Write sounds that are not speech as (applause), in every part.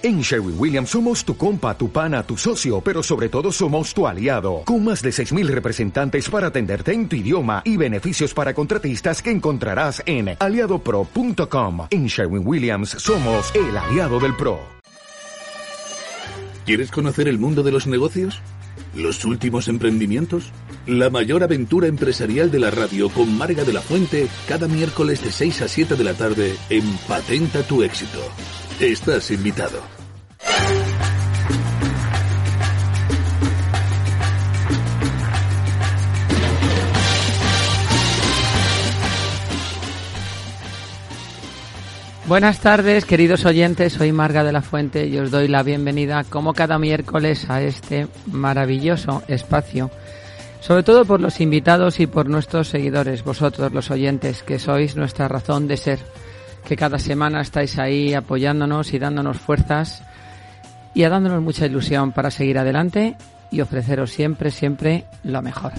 En Sherwin Williams somos tu compa, tu pana, tu socio, pero sobre todo somos tu aliado, con más de 6.000 representantes para atenderte en tu idioma y beneficios para contratistas que encontrarás en aliadopro.com. En Sherwin Williams somos el aliado del PRO. ¿Quieres conocer el mundo de los negocios? ¿Los últimos emprendimientos? La mayor aventura empresarial de la radio con Marga de la Fuente cada miércoles de 6 a 7 de la tarde en Patenta tu éxito. Estás invitado. Buenas tardes, queridos oyentes. Soy Marga de la Fuente y os doy la bienvenida, como cada miércoles, a este maravilloso espacio. Sobre todo por los invitados y por nuestros seguidores, vosotros, los oyentes, que sois nuestra razón de ser que cada semana estáis ahí apoyándonos y dándonos fuerzas y dándonos mucha ilusión para seguir adelante y ofreceros siempre, siempre lo mejor.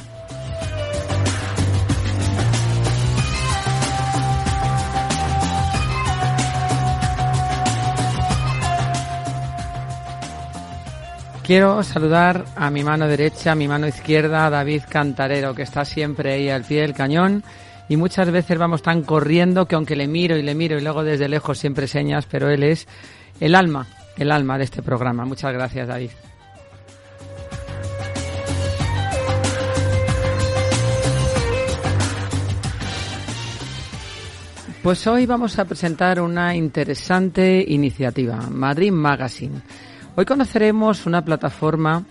Quiero saludar a mi mano derecha, a mi mano izquierda, a David Cantarero, que está siempre ahí al pie del cañón y muchas veces vamos tan corriendo que aunque le miro y le miro y luego desde lejos siempre señas, pero él es el alma, el alma de este programa. Muchas gracias, David. Pues hoy vamos a presentar una interesante iniciativa, Madrid Magazine. Hoy conoceremos una plataforma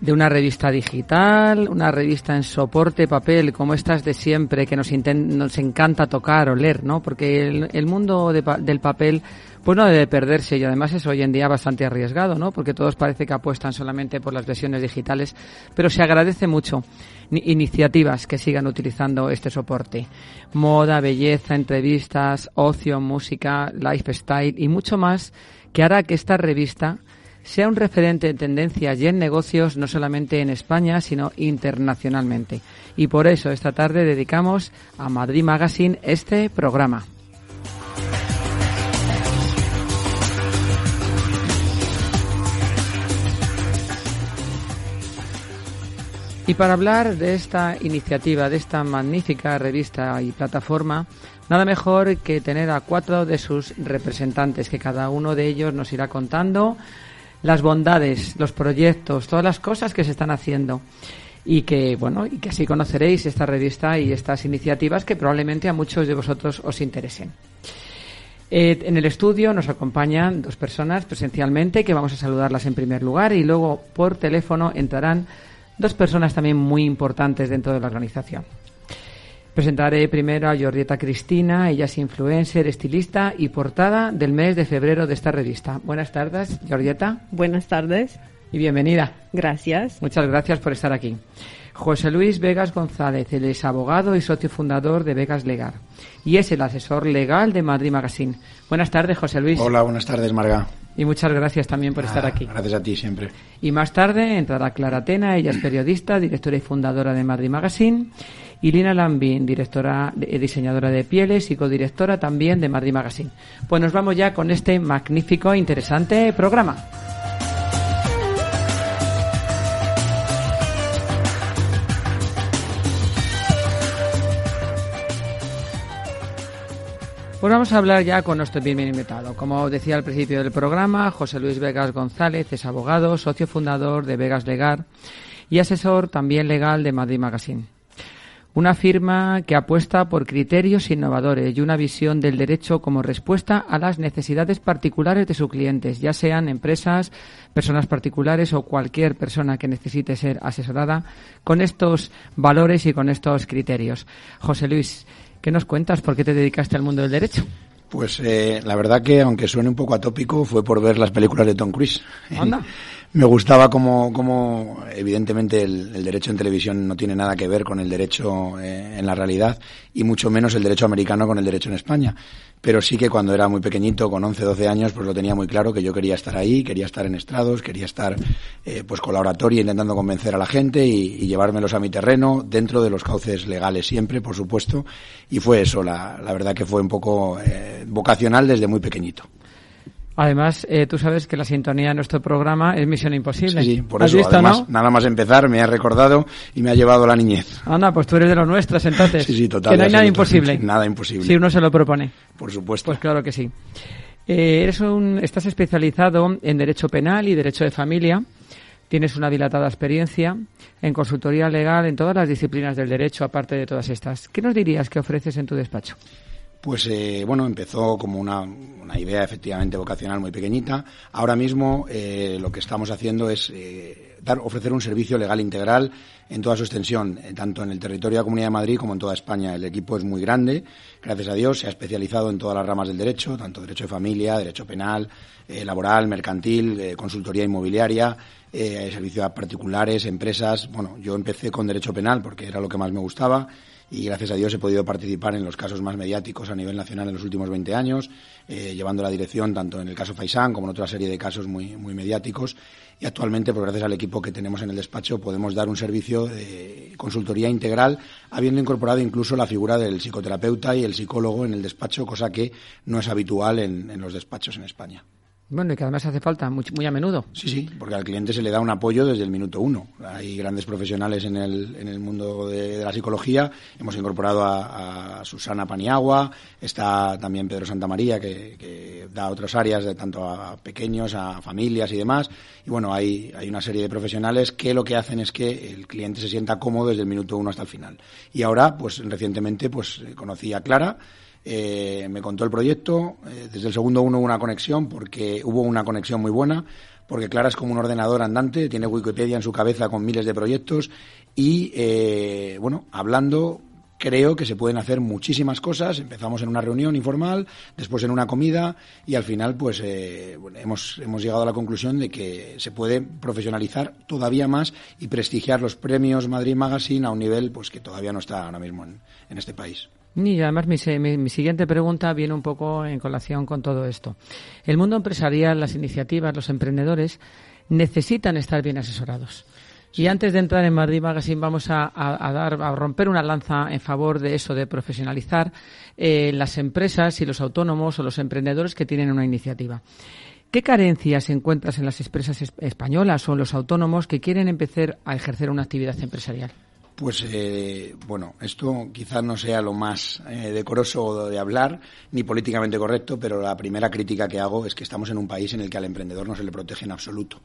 de una revista digital, una revista en soporte papel, como estas de siempre, que nos, nos encanta tocar o leer, ¿no? Porque el, mundo del papel, pues no debe perderse y además es hoy en día bastante arriesgado, ¿no? Porque todos parece que apuestan solamente por las versiones digitales, pero se agradece mucho iniciativas que sigan utilizando este soporte. Moda, belleza, entrevistas, ocio, música, lifestyle y mucho más que hará que esta revista sea un referente en tendencias y en negocios no solamente en España, sino internacionalmente. Y por eso esta tarde dedicamos a Madrid Magazine este programa. Y para hablar de esta iniciativa, de esta magnífica revista y plataforma, nada mejor que tener a cuatro de sus representantes, que cada uno de ellos nos irá contando las bondades, los proyectos, todas las cosas que se están haciendo y que bueno y que así conoceréis esta revista y estas iniciativas que probablemente a muchos de vosotros os interesen. Eh, en el estudio nos acompañan dos personas presencialmente que vamos a saludarlas en primer lugar y luego por teléfono entrarán dos personas también muy importantes dentro de la organización. Presentaré primero a Jordieta Cristina, ella es influencer, estilista y portada del mes de febrero de esta revista. Buenas tardes, Jordieta. Buenas tardes. Y bienvenida. Gracias. Muchas gracias por estar aquí. José Luis Vegas González, él es abogado y socio fundador de Vegas Legal y es el asesor legal de Madrid Magazine. Buenas tardes, José Luis. Hola, buenas tardes, Marga. Y muchas gracias también por estar aquí. Gracias a ti siempre. Y más tarde entrará Clara Tena, ella es periodista, directora y fundadora de Madrid Magazine y Lina Lambin, directora, eh, diseñadora de pieles y codirectora también de Madrid Magazine. Pues nos vamos ya con este magnífico e interesante programa. Pues vamos a hablar ya con nuestro primer invitado. Como decía al principio del programa, José Luis Vegas González es abogado, socio fundador de Vegas Legal y asesor también legal de Madrid Magazine. Una firma que apuesta por criterios innovadores y una visión del derecho como respuesta a las necesidades particulares de sus clientes, ya sean empresas, personas particulares o cualquier persona que necesite ser asesorada con estos valores y con estos criterios. José Luis, ¿qué nos cuentas? ¿Por qué te dedicaste al mundo del derecho? Pues eh, la verdad que, aunque suene un poco atópico, fue por ver las películas de Tom Cruise. ¿Anda? (laughs) me gustaba como, como evidentemente el, derecho en televisión no tiene nada que ver con el derecho eh, en la realidad y mucho menos el derecho americano con el derecho en España. Pero sí que cuando era muy pequeñito, con 11, 12 años, pues lo tenía muy claro que yo quería estar ahí, quería estar en estrados, quería estar eh, pues con la oratoria intentando convencer a la gente y, llevármelos a mi terreno dentro de los cauces legales siempre, por supuesto. Y fue eso, la, la verdad que fue un poco eh, vocacional desde muy pequeñito. Además, eh, tú sabes que la sintonía de nuestro programa es Misión Imposible. Sí, por eso, además, nada más empezar, me ha recordado y me ha llevado la niñez. Anda, pues tú eres de los nuestros, entonces. Sí, sí, total. Que no hay nada imposible. (laughs) Nada imposible. Si uno se lo propone. Por supuesto. Pues claro que sí. Eh, eres un, estás especializado en Derecho Penal y Derecho de Familia. Tienes una dilatada experiencia en consultoría legal en todas las disciplinas del derecho, aparte de todas estas. ¿Qué nos dirías que ofreces en tu despacho? Pues eh, bueno, empezó como una, idea efectivamente vocacional muy pequeñita. Ahora mismo eh, lo que estamos haciendo es eh, dar, ofrecer un servicio legal integral en toda su extensión, tanto en el territorio de la Comunidad de Madrid como en toda España. El equipo es muy grande, gracias a Dios, se ha especializado en todas las ramas del derecho, tanto derecho de familia, derecho penal, laboral, mercantil, consultoría inmobiliaria, servicios a particulares, empresas. Bueno, yo empecé con derecho penal porque era lo que más me gustaba y gracias a Dios he podido participar en los casos más mediáticos a nivel nacional en los últimos 20 años, eh, llevando la dirección tanto en el caso Faisán como en otra serie de casos muy, muy mediáticos. Y actualmente, pues gracias al equipo que tenemos en el despacho, podemos dar un servicio de consultoría integral, habiendo incorporado incluso la figura del psicoterapeuta y el psicólogo en el despacho, cosa que no es habitual en los despachos en España. Bueno, y que además hace falta muy, muy a menudo. Sí, sí, porque al cliente se le da un apoyo desde el minuto uno. Hay grandes profesionales en el, en el mundo de, la psicología. Hemos incorporado a, Susana Paniagua, está también Pedro Santamaría, que, que da otras áreas, de tanto a pequeños, a familias y demás. Y bueno, hay, hay una serie de profesionales que lo que hacen es que el cliente se sienta cómodo desde el minuto uno hasta el final. Y ahora, pues recientemente, pues conocí a Clara, eh, me contó el proyecto, eh, desde el segundo uno hubo una conexión, porque hubo una conexión muy buena, porque Clara es como un ordenador andante, tiene Wikipedia en su cabeza con miles de proyectos y, eh, bueno, hablando creo que se pueden hacer muchísimas cosas. Empezamos en una reunión informal, después en una comida y al final pues hemos, hemos llegado a la conclusión de que se puede profesionalizar todavía más y prestigiar los premios Madrid Magazine a un nivel pues que todavía no está ahora mismo en este país. Y además mi, siguiente pregunta viene un poco en colación con todo esto. El mundo empresarial, las iniciativas, los emprendedores necesitan estar bien asesorados. Y antes de entrar en Madrid Magazine vamos a, dar, a romper una lanza en favor de eso, de profesionalizar eh, las empresas y los autónomos o los emprendedores que tienen una iniciativa. ¿Qué carencias encuentras en las empresas españolas o en los autónomos que quieren empezar a ejercer una actividad empresarial? Pues eh, bueno, esto quizás no sea lo más eh, decoroso de hablar ni políticamente correcto, pero la primera crítica que hago es que estamos en un país en el que al emprendedor no se le protege en absoluto.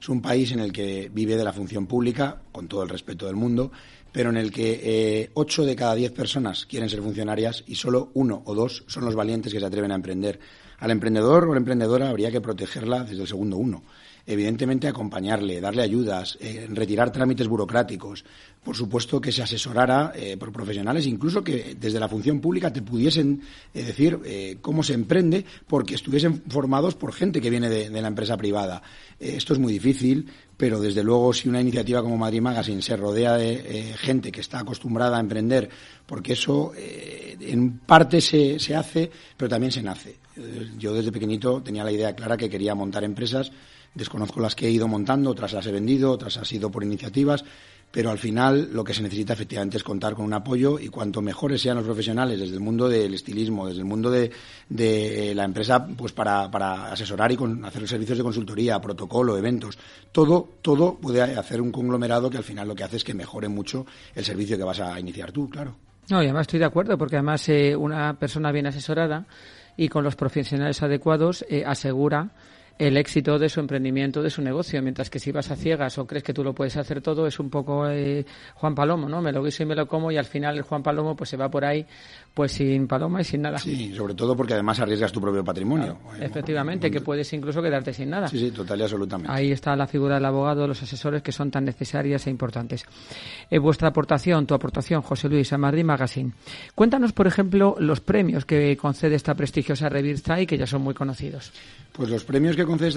Es un país en el que vive de la función pública, con todo el respeto del mundo, pero en el que eh, ocho de cada diez personas quieren ser funcionarias y solo uno o dos son los valientes que se atreven a emprender. Al emprendedor o la emprendedora habría que protegerla desde el segundo uno evidentemente acompañarle, darle ayudas, eh, retirar trámites burocráticos, por supuesto que se asesorara eh, por profesionales, incluso que desde la función pública te pudiesen eh, decir cómo se emprende, porque estuviesen formados por gente que viene de, la empresa privada. esto es muy difícil, pero desde luego si una iniciativa como Madrid Magazine se rodea de gente que está acostumbrada a emprender, porque eso en parte se, se hace, pero también se nace. Yo desde pequeñito tenía la idea clara que quería montar empresas Desconozco las que he ido montando, otras las he vendido, otras ha sido por iniciativas, pero al final lo que se necesita efectivamente es contar con un apoyo y cuanto mejores sean los profesionales desde el mundo del estilismo, desde el mundo de, la empresa, pues para, para asesorar y con, hacer servicios de consultoría, protocolo, eventos, todo, todo puede hacer un conglomerado que al final lo que hace es que mejore mucho el servicio que vas a iniciar tú, claro. No, y además estoy de acuerdo, porque además eh, una persona bien asesorada y con los profesionales adecuados eh, asegura el éxito de su emprendimiento, de su negocio, mientras que si vas a ciegas o crees que tú lo puedes hacer todo, es un poco eh, Juan Palomo, ¿no? Me lo guiso y me lo como y al final el Juan Palomo pues se va por ahí pues sin paloma y sin nada. Sí, sobre todo porque además arriesgas tu propio patrimonio. efectivamente, que puedes incluso quedarte sin nada. Sí, sí, total y absolutamente. Ahí está la figura del abogado, los asesores que son tan necesarias e importantes. Eh, vuestra aportación, tu aportación, José Luis, a Madrid Magazine. Cuéntanos, por ejemplo, los premios que concede esta prestigiosa revista y que ya son muy conocidos. Pues los premios que concede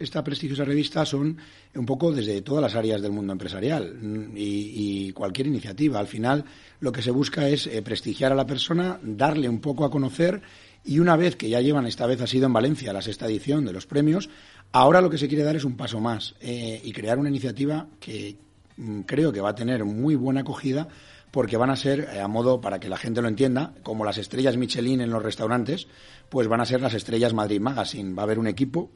esta, prestigiosa revista son un poco desde todas las áreas del mundo empresarial y, cualquier iniciativa. Al final, lo que se busca es eh, prestigiar a la persona, darle un poco a conocer y una vez que ya llevan, esta vez ha sido en Valencia la sexta edición de los premios, ahora lo que se quiere dar es un paso más eh, y crear una iniciativa que mm, creo que va a tener muy buena acogida porque van a ser, eh, a modo, para que la gente lo entienda, como las estrellas Michelin en los restaurantes, pues van a ser las estrellas Madrid Magazine. Va a haber un equipo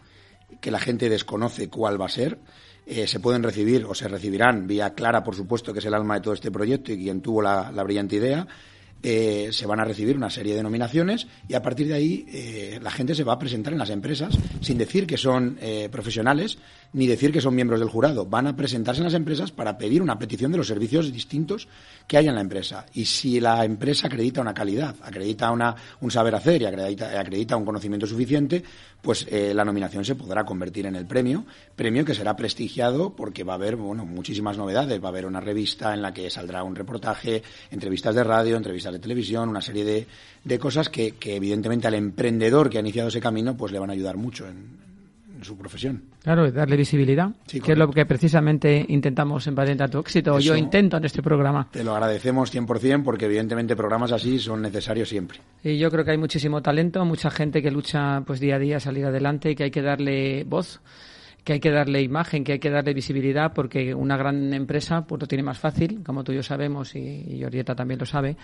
que la gente desconoce cuál va a ser. Eh, se pueden recibir o se recibirán vía Clara, por supuesto, que es el alma de todo este proyecto y quien tuvo la brillante idea, eh, se van a recibir una serie de nominaciones y a partir de ahí eh, la gente se va a presentar en las empresas sin decir que son eh, profesionales ni decir que son miembros del jurado. Van a presentarse en las empresas para pedir una petición de los servicios distintos que hay en la empresa. Y si la empresa acredita una calidad, acredita una, un saber hacer y acredita, acredita un conocimiento suficiente, pues la nominación se podrá convertir en el premio, premio que será prestigiado porque va a haber bueno, muchísimas novedades. Va a haber una revista en la que saldrá un reportaje, entrevistas de radio, entrevistas de televisión, una serie de, de cosas que, que, evidentemente al emprendedor que ha iniciado ese camino pues le van a ayudar mucho en, su profesión. Claro, darle visibilidad, que es lo que precisamente intentamos en Patenta tu éxito, yo intento en este programa. Te lo agradecemos 100% porque evidentemente programas así son necesarios siempre. Y yo creo que hay muchísimo talento, mucha gente que lucha pues día a día a salir adelante y que hay que darle voz que hay que darle imagen, que hay que darle visibilidad, porque una gran empresa pues lo tiene más fácil, como tú y yo sabemos, y, y también lo sabe,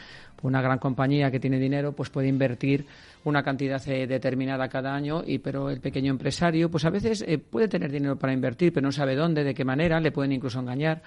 una gran compañía que tiene dinero pues puede invertir una cantidad eh, determinada cada año, y pero el pequeño empresario pues a veces eh, puede tener dinero para invertir, pero no sabe dónde, de qué manera, le pueden incluso engañar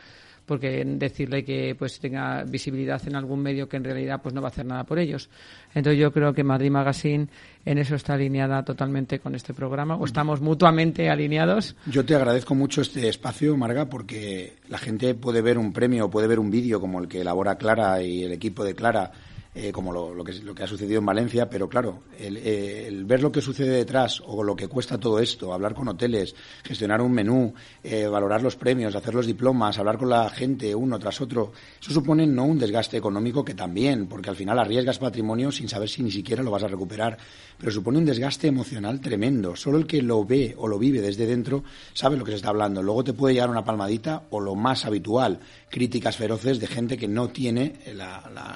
porque decirle que pues tenga visibilidad en algún medio que en realidad pues no va a hacer nada por ellos. Entonces yo creo que Madrid Magazine en eso está alineada totalmente con este programa o estamos mutuamente alineados. Yo te agradezco mucho este espacio, Marga, porque la gente puede ver un premio puede ver un vídeo como el que elabora Clara y el equipo de Clara eh, como lo, que, lo que ha sucedido en Valencia, pero claro, eh, el, ver lo que sucede detrás o lo que cuesta todo esto, hablar con hoteles, gestionar un menú, eh, valorar los premios, hacer los diplomas, hablar con la gente uno tras otro, eso supone no un desgaste económico que también, porque al final arriesgas patrimonio sin saber si ni siquiera lo vas a recuperar, pero supone un desgaste emocional tremendo. Solo el que lo ve o lo vive desde dentro sabe lo que se está hablando. Luego te puede llegar una palmadita o lo más habitual, críticas feroces de gente que no tiene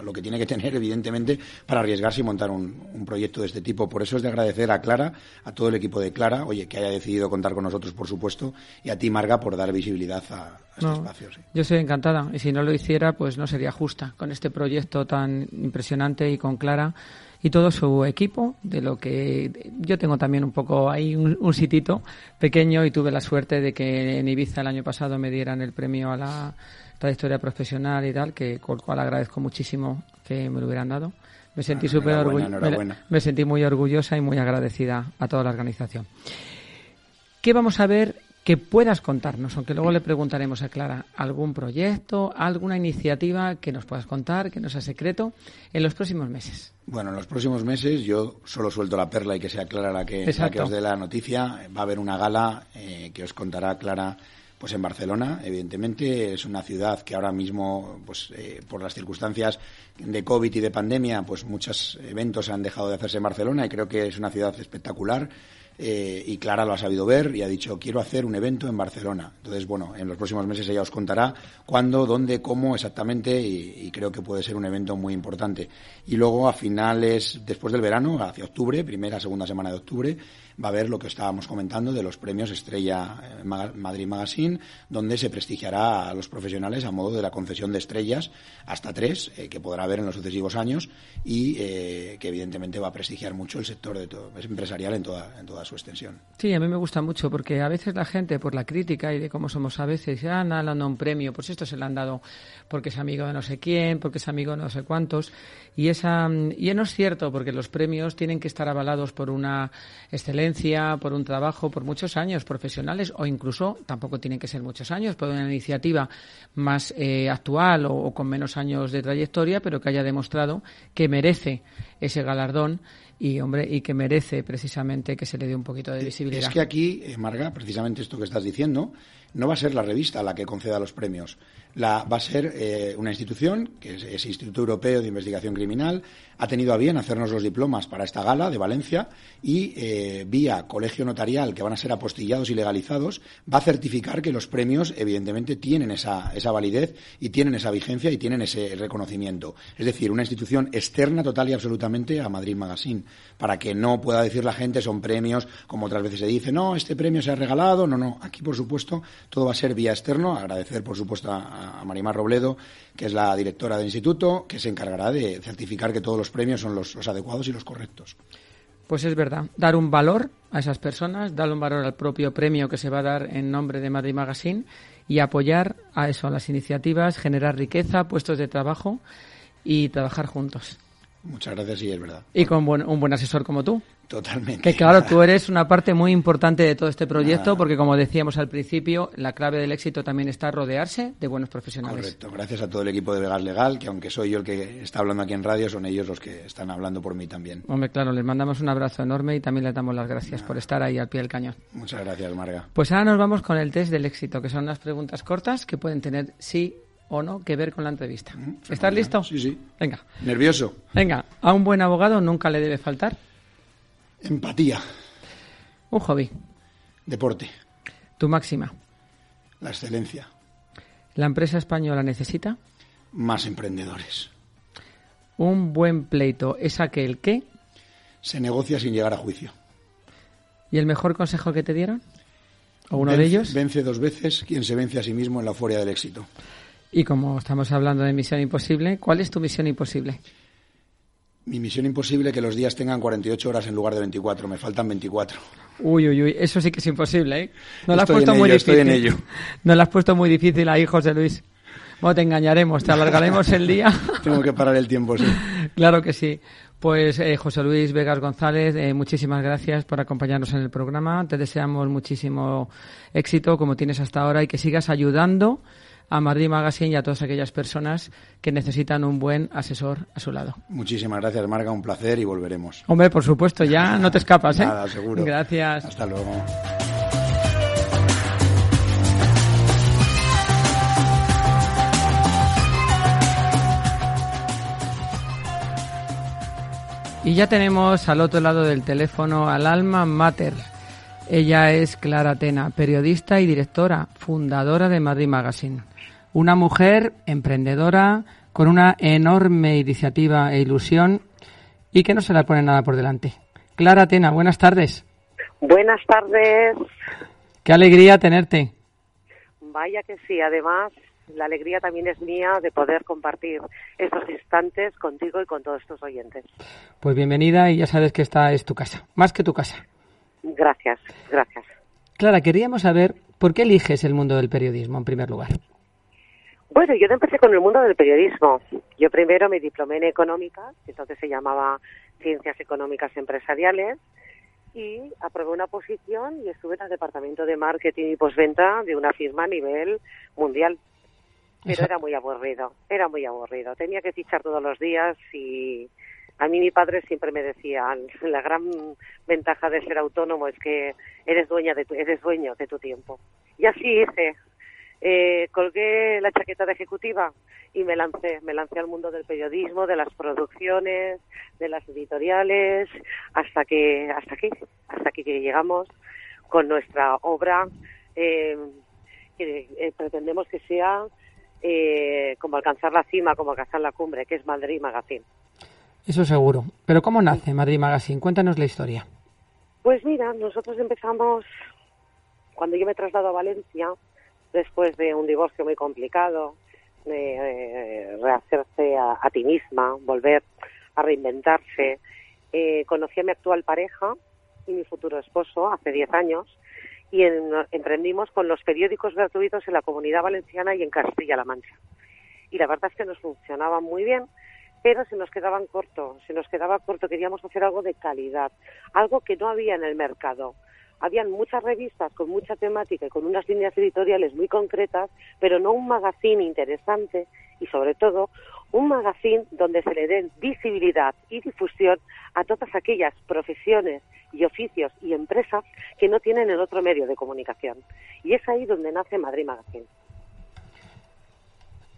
lo que tiene que tener evidentemente, para arriesgarse y montar un, proyecto de este tipo. Por eso es de agradecer a Clara, a todo el equipo de Clara, oye, que haya decidido contar con nosotros, por supuesto, y a ti, Marga, por dar visibilidad a, este espacio. Yo soy encantada, y si no lo hiciera, pues no sería justa con este proyecto tan impresionante y con Clara y todo su equipo, de lo que yo tengo también un poco ahí un, un, sitito pequeño y tuve la suerte de que en Ibiza el año pasado me dieran el premio a la trayectoria profesional y tal, que con cual agradezco muchísimo que me lo hubieran dado. Me sentí súper orgullosa, me, sentí muy orgullosa y muy agradecida a toda la organización. ¿Qué vamos a ver que puedas contarnos? Aunque luego le preguntaremos a Clara algún proyecto, alguna iniciativa que nos puedas contar, que no sea secreto, en los próximos meses. Bueno, en los próximos meses yo solo suelto la perla y que sea Clara la que, la que os dé la noticia. Va a haber una gala eh, que os contará Clara pues en Barcelona, evidentemente, es una ciudad que ahora mismo, pues eh, por las circunstancias de COVID y de pandemia, pues muchos eventos han dejado de hacerse en Barcelona y creo que es una ciudad espectacular. Eh, y Clara lo ha sabido ver y ha dicho quiero hacer un evento en Barcelona. Entonces, bueno, en los próximos meses ella os contará cuándo, dónde, cómo exactamente y, creo que puede ser un evento muy importante. Y luego a finales, después del verano, hacia octubre, primera, segunda semana de octubre, va a haber lo que estábamos comentando de los premios Estrella eh, Madrid Magazine, donde se prestigiará a los profesionales a modo de la concesión de estrellas, hasta tres, eh, que podrá haber en los sucesivos años y que evidentemente va a prestigiar mucho el sector de todo, empresarial en toda, en toda su extensión. Sí, a mí me gusta mucho porque a veces la gente, por la crítica y de cómo somos a veces, ya han dado un premio, pues esto se le han dado porque es amigo de no sé quién, porque es amigo de no sé cuántos. Y, esa, y no es cierto porque los premios tienen que estar avalados por una excelencia, por un trabajo, por muchos años profesionales o incluso tampoco tienen que ser muchos años, por una iniciativa más eh, actual o con menos años de trayectoria, pero que haya demostrado que merece ese galardón y hombre y que merece precisamente que se le dé un poquito de visibilidad. Es que aquí, eh, Marga, precisamente esto que estás diciendo, no va a ser la revista la que conceda los premios. La, va a ser eh, una institución, que es el Instituto Europeo de Investigación Criminal, ha tenido a bien hacernos los diplomas para esta gala de Valencia y eh, vía colegio notarial, que van a ser apostillados y legalizados, va a certificar que los premios, evidentemente, tienen esa, esa validez y tienen esa vigencia y tienen ese reconocimiento. Es decir, una institución externa total y absolutamente a Madrid Magazine. Para que no pueda decir la gente son premios, como otras veces se dice, no, este premio se ha regalado, no, no. Aquí, por supuesto, todo va a ser vía externo. Agradecer, por supuesto, a, a Marimar Robledo, que es la directora del instituto, que se encargará de certificar que todos los premios son los, los adecuados y los correctos. Pues es verdad, dar un valor a esas personas, darle un valor al propio premio que se va a dar en nombre de Madrid Magazine y apoyar a eso, a las iniciativas, generar riqueza, puestos de trabajo y trabajar juntos. Muchas gracias, sí, es verdad. Y con buen- un buen asesor como tú. Totalmente. Que claro, tú (laughs) eres una parte muy importante de todo este proyecto porque como decíamos al principio, la clave del éxito también está rodearse de buenos profesionales. Correcto. Gracias a todo el equipo de Vegas Legal, que aunque soy yo el que está hablando aquí en radio, son ellos los que están hablando por mí también. Hombre, claro, les mandamos un abrazo enorme y también les damos las gracias por estar ahí al pie del cañón. Muchas gracias, Marga. Pues ahora nos vamos con el test del éxito, que son unas preguntas cortas que pueden tener sí o no que ver con la entrevista. ¿Estás listo? Sí, sí. Venga, Nervioso. venga. A un buen abogado nunca le debe faltar Empatía. un hobby, Deporte. tu máxima. La excelencia. La empresa española necesita Más emprendedores. un buen pleito. Es aquel que Se negocia sin llegar a juicio. y el mejor consejo que te dieron o uno de ellos. Vence dos veces quien se vence a sí mismo en la euforia del éxito. Y como estamos hablando de misión imposible, ¿cuál es tu misión imposible? Mi misión imposible que los días tengan 48 horas en lugar de 24. Me faltan 24. Uy, uy, uy, eso sí que es imposible, ¿eh? No lo has puesto muy ello, difícil. estoy en ello. (laughs) No lo has puesto muy difícil ahí, José Luis. Bueno, te engañaremos, te alargaremos el día. (laughs) Tengo que parar el tiempo, sí. (laughs) claro que sí. Pues eh, José Luis Vegas González, eh, muchísimas gracias por acompañarnos en el programa. Te deseamos muchísimo éxito como tienes hasta ahora y que sigas ayudando a Madrid Magazine y a todas aquellas personas que necesitan un buen asesor a su lado. Muchísimas gracias, Marga. Un placer y volveremos. Hombre, por supuesto, ya (laughs) no te escapas, ¿eh? Nada, seguro. Gracias. Hasta luego. Y ya tenemos al otro lado del teléfono al alma mater. Ella es Clara Tena, periodista y directora, fundadora de Madrid Magazine. Una mujer emprendedora con una enorme iniciativa e ilusión y que no se la pone nada por delante. Clara Tena, buenas tardes. Buenas tardes. Qué alegría tenerte. Vaya que sí, además la alegría también es mía de poder compartir estos instantes contigo y con todos tus oyentes. Pues bienvenida y ya sabes que esta es tu casa, más que tu casa. Gracias, gracias. Clara, queríamos saber por qué eliges el mundo del periodismo en primer lugar. Bueno, yo empecé con el mundo del periodismo. Yo primero me diplomé en económica, que entonces se llamaba Ciencias Económicas Empresariales, y aprobé una posición y estuve en el departamento de marketing y postventa de una firma a nivel mundial. Pero era muy aburrido, era muy aburrido. Tenía que fichar todos los días y a mí mi padre siempre me decía, la gran ventaja de ser autónomo es que eres dueña de tu, eres dueño de tu tiempo. Y así hice. Eh, colgué la chaqueta de ejecutiva y me lancé, me lancé al mundo del periodismo, de las producciones, de las editoriales, hasta que, hasta aquí, hasta aquí que llegamos con nuestra obra eh, que eh, pretendemos que sea eh, como alcanzar la cima, como alcanzar la cumbre, que es Madrid Magazine. Eso seguro. Pero ¿cómo nace Madrid Magazine? Cuéntanos la historia. Pues mira, nosotros empezamos cuando yo me traslado a Valencia, después de un divorcio muy complicado, eh, rehacerse a, a ti misma, volver a reinventarse. Eh, conocí a mi actual pareja y mi futuro esposo hace 10 años y en- emprendimos con los periódicos gratuitos en la comunidad valenciana y en Castilla-La Mancha. Y la verdad es que nos funcionaba muy bien, pero se nos quedaban corto, se nos quedaba corto, queríamos hacer algo de calidad, algo que no había en el mercado. Habían muchas revistas con mucha temática y con unas líneas editoriales muy concretas, pero no un magazine interesante y sobre todo un magazine donde se le den visibilidad y difusión a todas aquellas profesiones y oficios y empresas que no tienen el otro medio de comunicación. Y es ahí donde nace Madrid Magazine.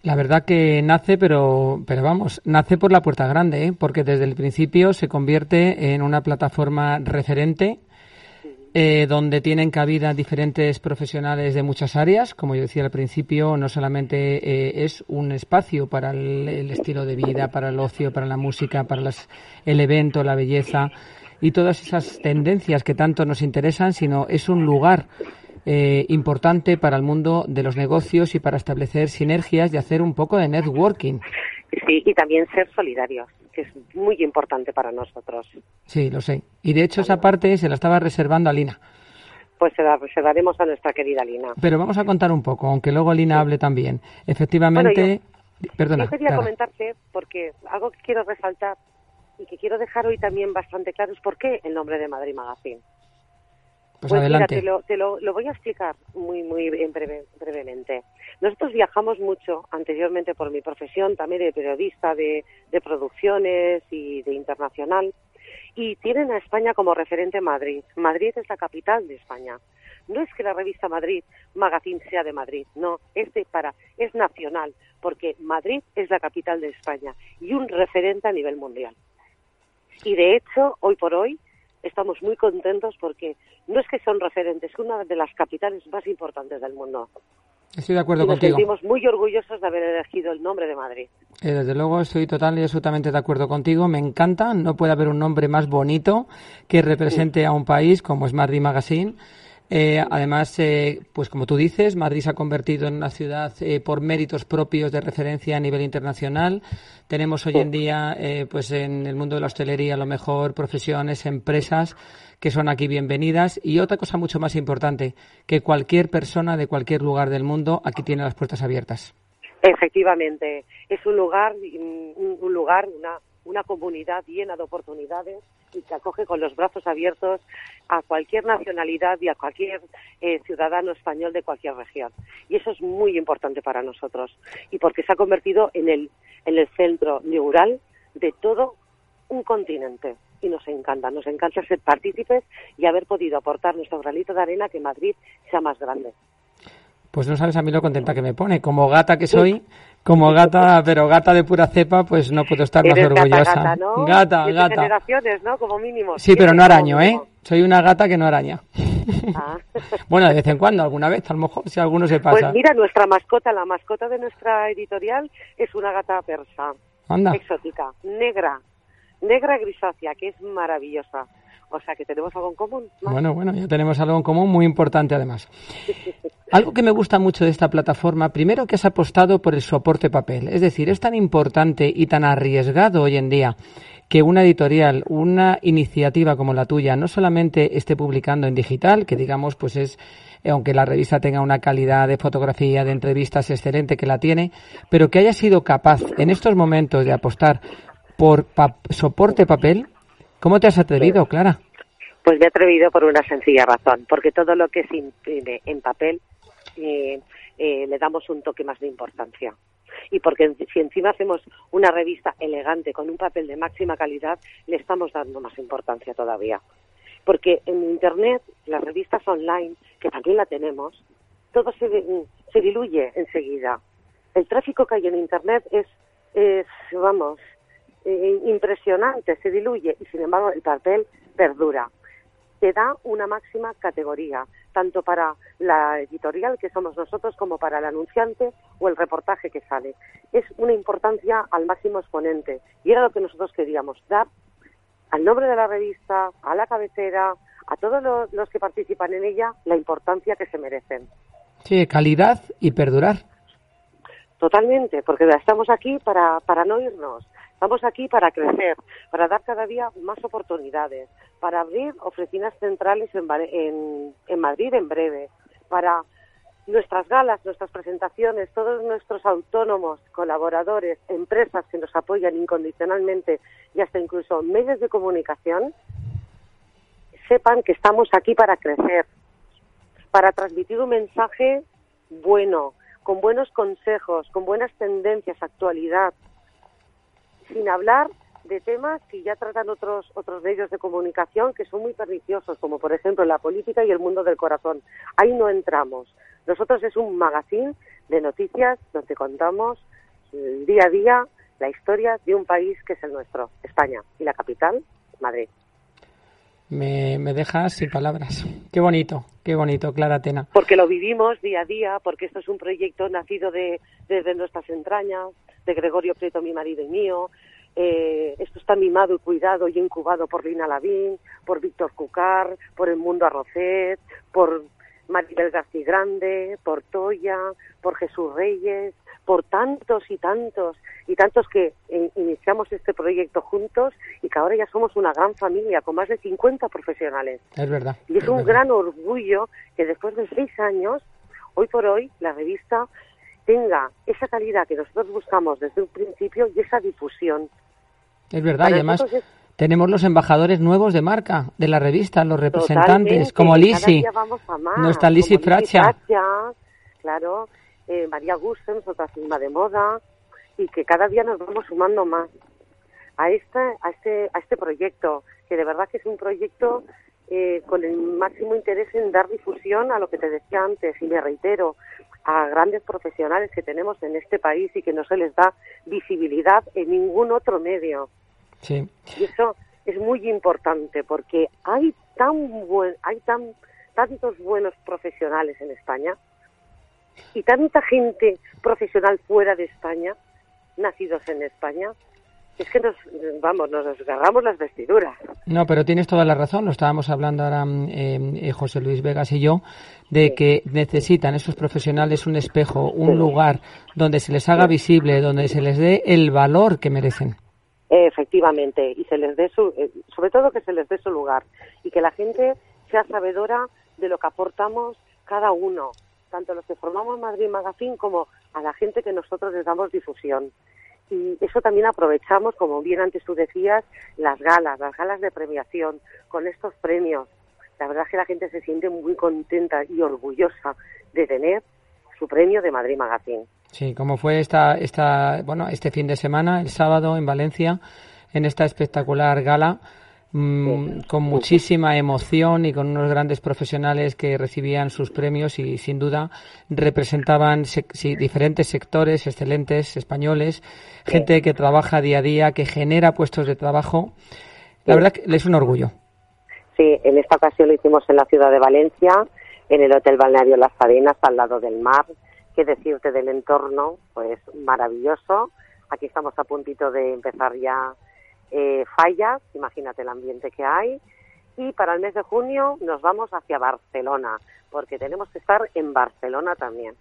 La verdad que nace, pero, pero vamos, nace por la puerta grande, ¿eh? porque desde el principio se convierte en una plataforma referente eh, donde tienen cabida diferentes profesionales de muchas áreas. Como yo decía al principio, no solamente eh, es un espacio para el, estilo de vida, para el ocio, para la música, para el evento, la belleza y todas esas tendencias que tanto nos interesan, sino es un lugar eh, importante para el mundo de los negocios y para establecer sinergias y hacer un poco de networking. Sí, y también ser solidarios, que es muy importante para nosotros. Sí, lo sé. Y de hecho esa parte se la estaba reservando a Lina. Pues se la reservaremos a nuestra querida Lina. Pero vamos a contar un poco, aunque luego Lina hable también. Efectivamente, perdona. Yo quería comentarte, porque algo que quiero resaltar y que quiero dejar hoy también bastante claro es por qué el nombre de Madrid Magazine. Pues, pues adelante. Mira, te, lo, lo, voy a explicar muy, muy brevemente. Nosotros viajamos mucho anteriormente por mi profesión, también de periodista, de, de producciones y de internacional, y tienen a España como referente Madrid. Madrid es la capital de España. No es que la revista Madrid Magazine sea de Madrid, no, es de para, es nacional, porque Madrid es la capital de España y un referente a nivel mundial. Y de hecho, hoy por hoy, estamos muy contentos porque no es que son referentes, es una de las capitales más importantes del mundo. Estoy de acuerdo y nos contigo. sentimos muy orgullosos de haber elegido el nombre de Madrid. Eh, desde luego estoy total y absolutamente de acuerdo contigo. Me encanta. No puede haber un nombre más bonito que represente a un país como es Madrid Magazine. Eh, además, eh, pues como tú dices, Madrid se ha convertido en una ciudad eh, por méritos propios de referencia a nivel internacional. Tenemos hoy en día, pues en el mundo de la hostelería, a lo mejor profesiones, empresas que son aquí bienvenidas. Y otra cosa mucho más importante, que cualquier persona de cualquier lugar del mundo aquí tiene las puertas abiertas. Efectivamente, es un lugar, un lugar, una, una comunidad llena de oportunidades y que acoge con los brazos abiertos a cualquier nacionalidad y a cualquier eh, ciudadano español de cualquier región. Y eso es muy importante para nosotros. Y porque se ha convertido en el, en el centro neural de todo un continente. Y nos encanta, nos encanta ser partícipes y haber podido aportar nuestro granito de arena que Madrid sea más grande. Pues no sabes a mí lo contenta que me pone. Como gata que soy, como gata, pero gata de pura cepa, pues no puedo estar más orgullosa. Gata, ¿no? Gata, gata. generaciones, ¿no? Como mínimo. Sí, pero no araño, ¿eh? Soy una gata que no araña. Ah. (laughs) bueno, de vez en cuando, alguna vez, a lo mejor, si alguno se pasa. Pues mira, nuestra mascota, la mascota de nuestra editorial es una gata persa. Anda. Exótica, negra, negra grisácea, que es maravillosa. O sea que tenemos algo en común. Bueno, bueno, ya tenemos algo en común muy importante además. (laughs) Algo que me gusta mucho de esta plataforma, primero que has apostado por el soporte papel. Es decir, es tan importante y tan arriesgado hoy en día que una editorial, una iniciativa como la tuya, no solamente esté publicando en digital, que digamos, pues es, eh, aunque la revista tenga una calidad de fotografía, de entrevistas excelente que la tiene, pero que haya sido capaz en estos momentos de apostar por soporte papel, ¿cómo te has atrevido, Clara? Pues me he atrevido por una sencilla razón, porque todo lo que se imprime en papel eh, le damos un toque más de importancia. Y porque si encima hacemos una revista elegante con un papel de máxima calidad, le estamos dando más importancia todavía. Porque en Internet, las revistas online, que también la tenemos, todo se, se diluye enseguida. El tráfico que hay en Internet es, es vamos, eh, impresionante, se diluye y sin embargo el papel perdura. Te da una máxima categoría, tanto para la editorial que somos nosotros como para el anunciante o el reportaje que sale. Es una importancia al máximo exponente y era lo que nosotros queríamos, dar al nombre de la revista, a la cabecera, a todos los, que participan en ella, la importancia que se merecen. Sí, calidad y perdurar. Totalmente, porque estamos aquí para, para no irnos, estamos aquí para crecer, para dar cada día más oportunidades, para abrir oficinas centrales en, en, Madrid en breve, para nuestras galas, nuestras presentaciones, todos nuestros autónomos, colaboradores, empresas que nos apoyan incondicionalmente y hasta incluso medios de comunicación, sepan que estamos aquí para crecer, para transmitir un mensaje bueno, con buenos consejos, con buenas tendencias, actualidad, sin hablar de temas que ya tratan otros otros medios de comunicación que son muy perniciosos, como por ejemplo la política y el mundo del corazón. Ahí no entramos. Nosotros es un magazine de noticias donde contamos día a día la historia de un país que es el nuestro, España, y la capital, Madrid. Me, me dejas sin palabras. Qué bonito, qué bonito, Clara Tena. Porque lo vivimos día a día, porque esto es un proyecto nacido de, desde nuestras entrañas, de Gregorio Prieto, mi marido y mío. Eh, esto está mimado y cuidado y incubado por Lina Lavín, por Víctor Cucar, por El Mundo Arrocet, por Maribel García Grande, por Toya, por Jesús Reyes, por tantos y tantos y tantos que iniciamos este proyecto juntos y que ahora ya somos una gran familia con más de 50 profesionales. Es verdad. Y es, un gran orgullo que después de seis años, hoy por hoy, la revista tenga esa calidad que nosotros buscamos desde un principio y esa difusión. Es verdad, y además tenemos los embajadores nuevos de marca de la revista, los representantes, como Lisi. No está Lisi Fracha. Claro, eh, María Gustens, otra firma de moda, y que cada día nos vamos sumando más a, esta, a, este, a este proyecto, que de verdad que es un proyecto eh, con el máximo interés en dar difusión a lo que te decía antes, y me reitero, a grandes profesionales que tenemos en este país y que no se les da visibilidad en ningún otro medio. Sí. Y eso es muy importante porque hay tan buen, hay tan tantos buenos profesionales en España y tanta gente profesional fuera de España, nacidos en España, es que nos, vamos, nos desgarramos las vestiduras. No, pero tienes toda la razón. Lo estábamos hablando ahora eh, José Luis Vegas y yo, de que necesitan esos profesionales un espejo, un lugar donde se les haga visible, donde se les dé el valor que merecen. Efectivamente, y se les dé su, eh, sobre todo que se les dé su lugar y que la gente sea sabedora de lo que aportamos cada uno, tanto los que formamos Madrid Magazine como a la gente que nosotros les damos difusión. Y eso también aprovechamos, como bien antes tú decías, las galas, las galas de premiación, con estos premios. La verdad es que la gente se siente muy contenta y orgullosa de tener su premio de Madrid Magazine. Sí, como fue esta, esta, bueno, este fin de semana, el sábado en Valencia, en esta espectacular gala Mm, con muchísima emoción y con unos grandes profesionales que recibían sus premios y sin duda representaban diferentes sectores excelentes españoles, gente que trabaja día a día, que genera puestos de trabajo. La verdad que es un orgullo. Sí, en esta ocasión lo hicimos en la ciudad de Valencia, en el Hotel Balneario Las Arenas, al lado del mar. Qué decirte del entorno, pues maravilloso. Aquí estamos a puntito de empezar ya eh, fallas, imagínate el ambiente que hay. Y para el mes de junio nos vamos hacia Barcelona, porque tenemos que estar en Barcelona también.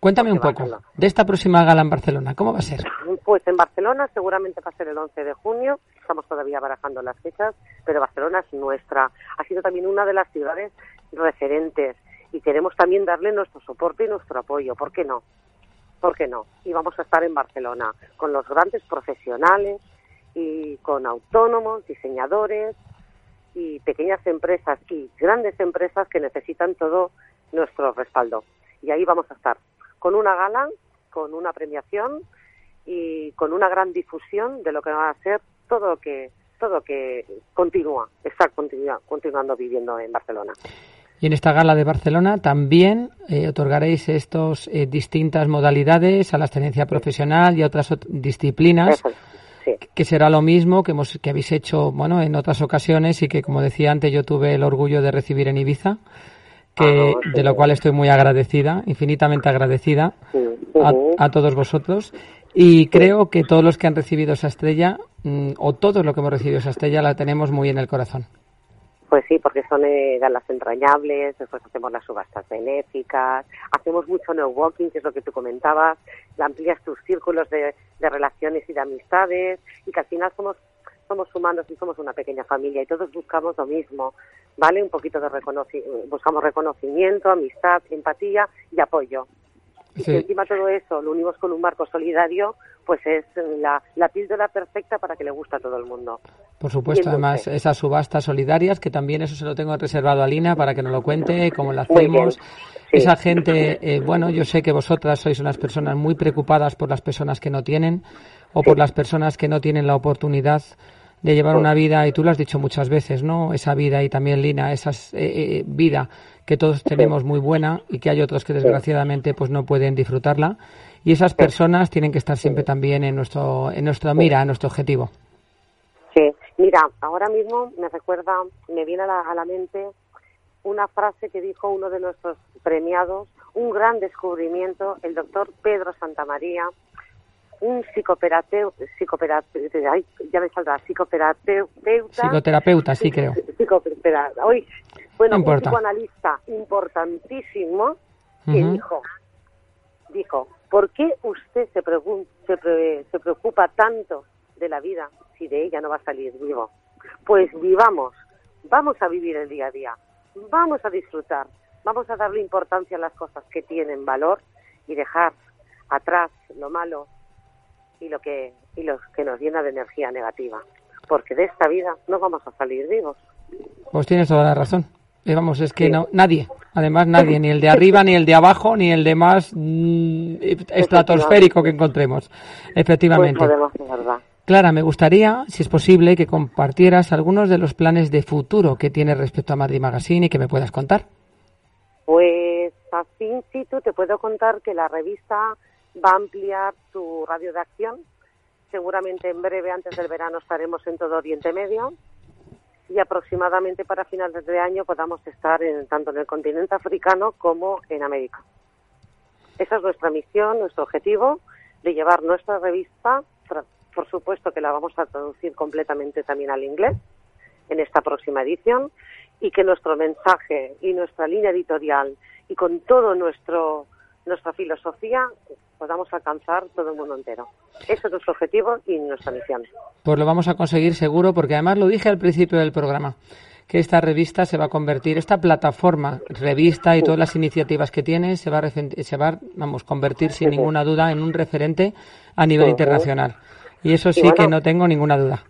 Cuéntame un poco de esta próxima gala en Barcelona, ¿cómo va a ser? Pues en Barcelona seguramente va a ser el 11 de junio, estamos todavía barajando las fechas, pero Barcelona es nuestra, ha sido también una de las ciudades referentes y queremos también darle nuestro soporte y nuestro apoyo, ¿por qué no? ¿Por qué no? Y vamos a estar en Barcelona con los grandes profesionales, y con autónomos, diseñadores y pequeñas empresas y grandes empresas que necesitan todo nuestro respaldo. Y ahí vamos a estar, con una gala, con una premiación y con una gran difusión de lo que va a ser todo lo que todo que continúa, está continuando viviendo en Barcelona. Y en esta gala de Barcelona también eh, otorgaréis estos eh, distintas modalidades a la excelencia profesional y a otras disciplinas que será lo mismo que, hemos, que habéis hecho bueno en otras ocasiones y que, como decía antes, yo tuve el orgullo de recibir en Ibiza, que, ah, de lo cual estoy muy agradecida, infinitamente agradecida a, todos vosotros. Y creo que todos los que han recibido esa estrella, mm, o todos los que hemos recibido esa estrella, la tenemos muy en el corazón. Pues sí, porque son eh, galas entrañables, después hacemos las subastas benéficas, hacemos mucho networking, que es lo que tú comentabas, amplías tus círculos de, relaciones y de amistades, y que al final somos somos humanos y somos una pequeña familia y todos buscamos lo mismo, ¿vale? Un poquito de reconocimiento, buscamos reconocimiento, amistad, empatía y apoyo. Y encima todo eso lo unimos con un marco solidario, pues es la, la píldora perfecta para que le guste a todo el mundo. Por supuesto, además esas subastas solidarias, que también eso se lo tengo reservado a Lina para que nos lo cuente, cómo lo hacemos. Esa gente, eh, bueno, yo sé que vosotras sois unas personas muy preocupadas por las personas que no tienen o por las personas que no tienen la oportunidad de llevar una vida, y tú lo has dicho muchas veces, ¿no? Esa vida y también Lina, esa eh, eh, vida que todos tenemos muy buena y que hay otros que desgraciadamente pues no pueden disfrutarla y esas personas tienen que estar siempre también en nuestro en nuestra mira, en nuestro objetivo. Sí, Mira, ahora mismo me recuerda, me viene a la, a la mente una frase que dijo uno de nuestros premiados, un gran descubrimiento, el doctor Pedro Santamaría, un psicoterapeuta, ya me saldrá, psicoterapeuta. Psicoterapeuta, sí creo. Psicoterapeuta. Hoy, bueno, un psicoanalista importantísimo que dijo, dijo, ¿por qué usted se, se, se preocupa tanto de la vida si de ella no va a salir vivo? Pues vivamos, vamos a vivir el día a día, vamos a disfrutar, vamos a darle importancia a las cosas que tienen valor y dejar atrás lo malo y lo que y lo que nos llena de energía negativa, porque de esta vida no vamos a salir vivos. Pues tienes toda la razón. Eh, vamos, es que no, nadie, además nadie, ni el de arriba, ni el de abajo, ni el de más mm, estratosférico que encontremos. Efectivamente. Pues. Clara, me gustaría, si es posible, que compartieras algunos de los planes de futuro que tienes respecto a Madrid Magazine y que me puedas contar. Pues así sí, tú te puedo contar que la revista va a ampliar su radio de acción. Seguramente en breve, antes del verano, estaremos en todo Oriente Medio y aproximadamente para finales de año podamos estar en, tanto en el continente africano como en América. Esa es nuestra misión, nuestro objetivo de llevar nuestra revista, por supuesto que la vamos a traducir completamente también al inglés en esta próxima edición y que nuestro mensaje y nuestra línea editorial y con todo nuestro nuestra filosofía podamos alcanzar todo el mundo entero. Ese es nuestro objetivo y nuestra misión. Pues lo vamos a conseguir seguro, porque además lo dije al principio del programa que esta revista se va a convertir, esta plataforma, revista y todas las iniciativas que tiene, se va a, se va, vamos, convertir sin ninguna duda en un referente a nivel internacional. Y eso sí que no tengo ninguna duda.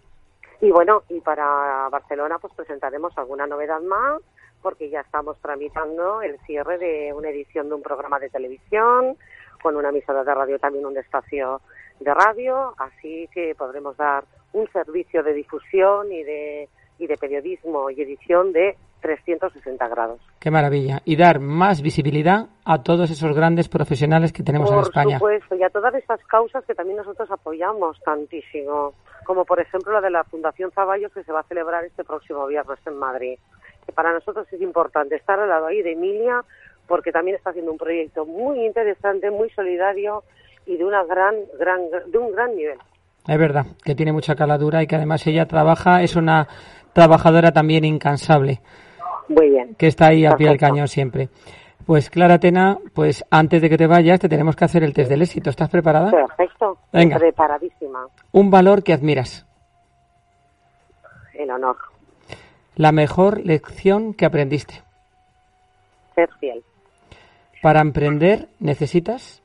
Y bueno, y para Barcelona pues presentaremos alguna novedad más, porque ya estamos tramitando el cierre de una edición de un programa de televisión, con una emisora de radio también un espacio de radio, así que podremos dar un servicio de difusión y de, y de periodismo y edición de 360 grados. Qué maravilla. Y dar más visibilidad a todos esos grandes profesionales que tenemos en España. Por supuesto, y a todas esas causas que también nosotros apoyamos tantísimo, como por ejemplo la de la Fundación Zaballos que se va a celebrar este próximo viernes en Madrid. Que para nosotros es importante estar al lado ahí de Emilia porque también está haciendo un proyecto muy interesante, muy solidario y de una gran, gran, de un gran nivel. Es verdad, que tiene mucha caladura y que además ella trabaja, es una trabajadora también incansable. Muy bien. Que está ahí a pie del cañón siempre. Pues Clara Tena, pues antes de que te vayas te tenemos que hacer el test del éxito. ¿Estás preparada? Perfecto. Venga. Preparadísima. Un valor que admiras. El honor. La mejor lección que aprendiste. Ser fiel. Para emprender necesitas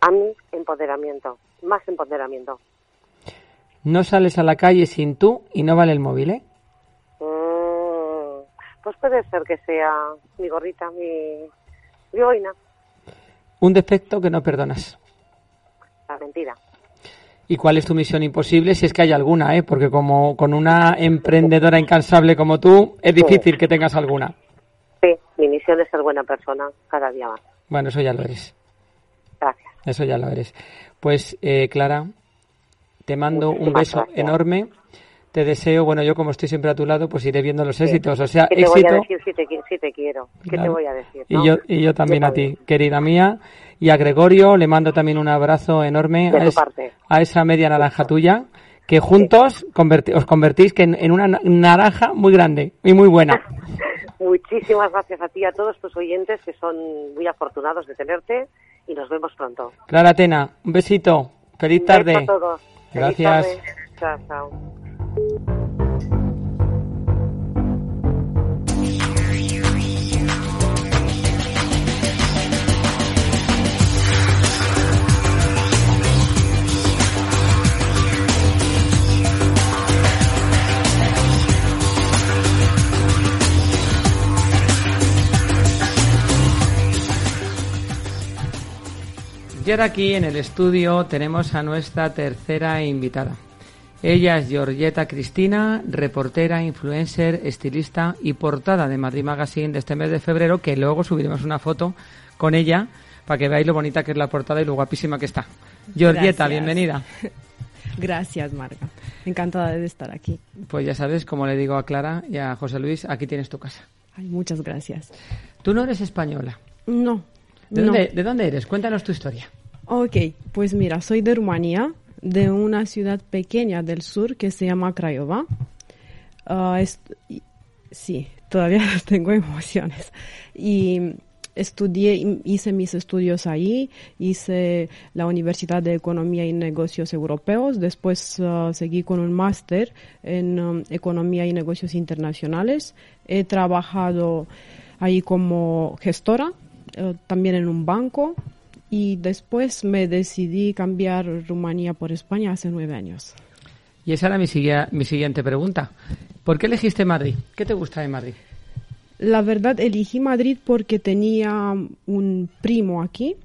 a mí empoderamiento, más empoderamiento. No sales a la calle sin tú y no vale el móvil, ¿eh? Mm, pues puede ser que sea mi gorrita, mi, mi boina. Un defecto que no perdonas. La mentira. ¿Y cuál es tu misión imposible? Si es que hay alguna, ¿eh? Porque como con una emprendedora incansable como tú, es difícil que tengas alguna. Sí, mi misión es ser buena persona cada día más. Bueno, eso ya lo eres. Gracias. Eso ya lo eres. Pues, eh, Clara, te mando un beso enorme. Te deseo, bueno, yo como estoy siempre a tu lado, pues iré viendo los éxitos. O sea, ¿Qué te voy a decir si te, quiero? ¿Qué te voy a decir? Y, yo, y yo también a ti, querida mía. Y a Gregorio le mando también un abrazo enorme a, esa media naranja tuya, que juntos os convertís que en una naranja muy grande y muy buena. (laughs) Muchísimas gracias a ti y a todos tus oyentes que son muy afortunados de tenerte y nos vemos pronto. Clara Tena, un besito. Feliz tarde. a todos. Gracias. Chao, chao. Y ahora aquí en el estudio tenemos a nuestra tercera invitada. Ella es Georgetta Cristina, reportera, influencer, estilista y portada de Madrid Magazine de este mes de febrero, que luego subiremos una foto con ella para que veáis lo bonita que es la portada y lo guapísima que está. Georgetta, bienvenida. (laughs) Gracias, Marga. Encantada de estar aquí. Pues ya sabes, como le digo a Clara y a José Luis, aquí tienes tu casa. Ay, muchas gracias. Tú no eres española. No. ¿De, no. Dónde, ¿De dónde eres? Cuéntanos tu historia. Ok, pues mira, soy de Rumanía, de una ciudad pequeña del sur que se llama Craiova. Ah, sí, todavía (laughs) tengo emociones. Y estudié, hice mis estudios ahí, hice la Universidad de Economía y Negocios Europeos, después ah, seguí con un máster en um, Economía y Negocios Internacionales. He trabajado ahí como gestora, eh, también en un banco, y después me decidí cambiar Rumanía por España hace nueve años. Y esa era mi, siguiente pregunta. ¿Por qué elegiste Madrid? ¿Qué te gusta de Madrid? La verdad, elegí Madrid porque tenía un primo aquí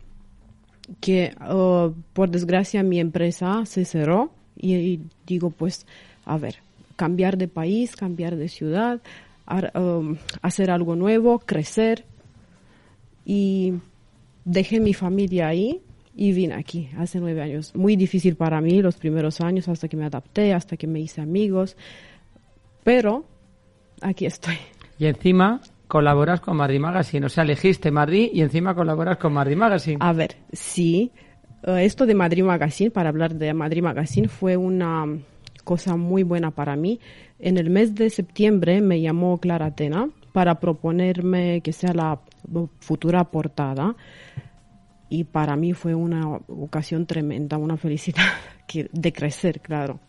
que, uh, por desgracia, mi empresa se cerró y, y digo, pues, a ver, cambiar de país, cambiar de ciudad, ar- um, hacer algo nuevo, crecer. Y dejé mi familia ahí y vine aquí hace nueve años. Muy difícil para mí los primeros años hasta que me adapté, hasta que me hice amigos, pero aquí estoy. Y encima colaboras con Madrid Magazine. O sea, elegiste Madrid y encima colaboras con Madrid Magazine. A ver, sí, eh, esto de Madrid Magazine, para hablar de Madrid Magazine, fue una cosa muy buena para mí. En el mes de septiembre me llamó Clara Tena para proponerme que sea la futura portada y para mí fue una ocasión tremenda, una felicidad (laughs) que, de crecer, claro.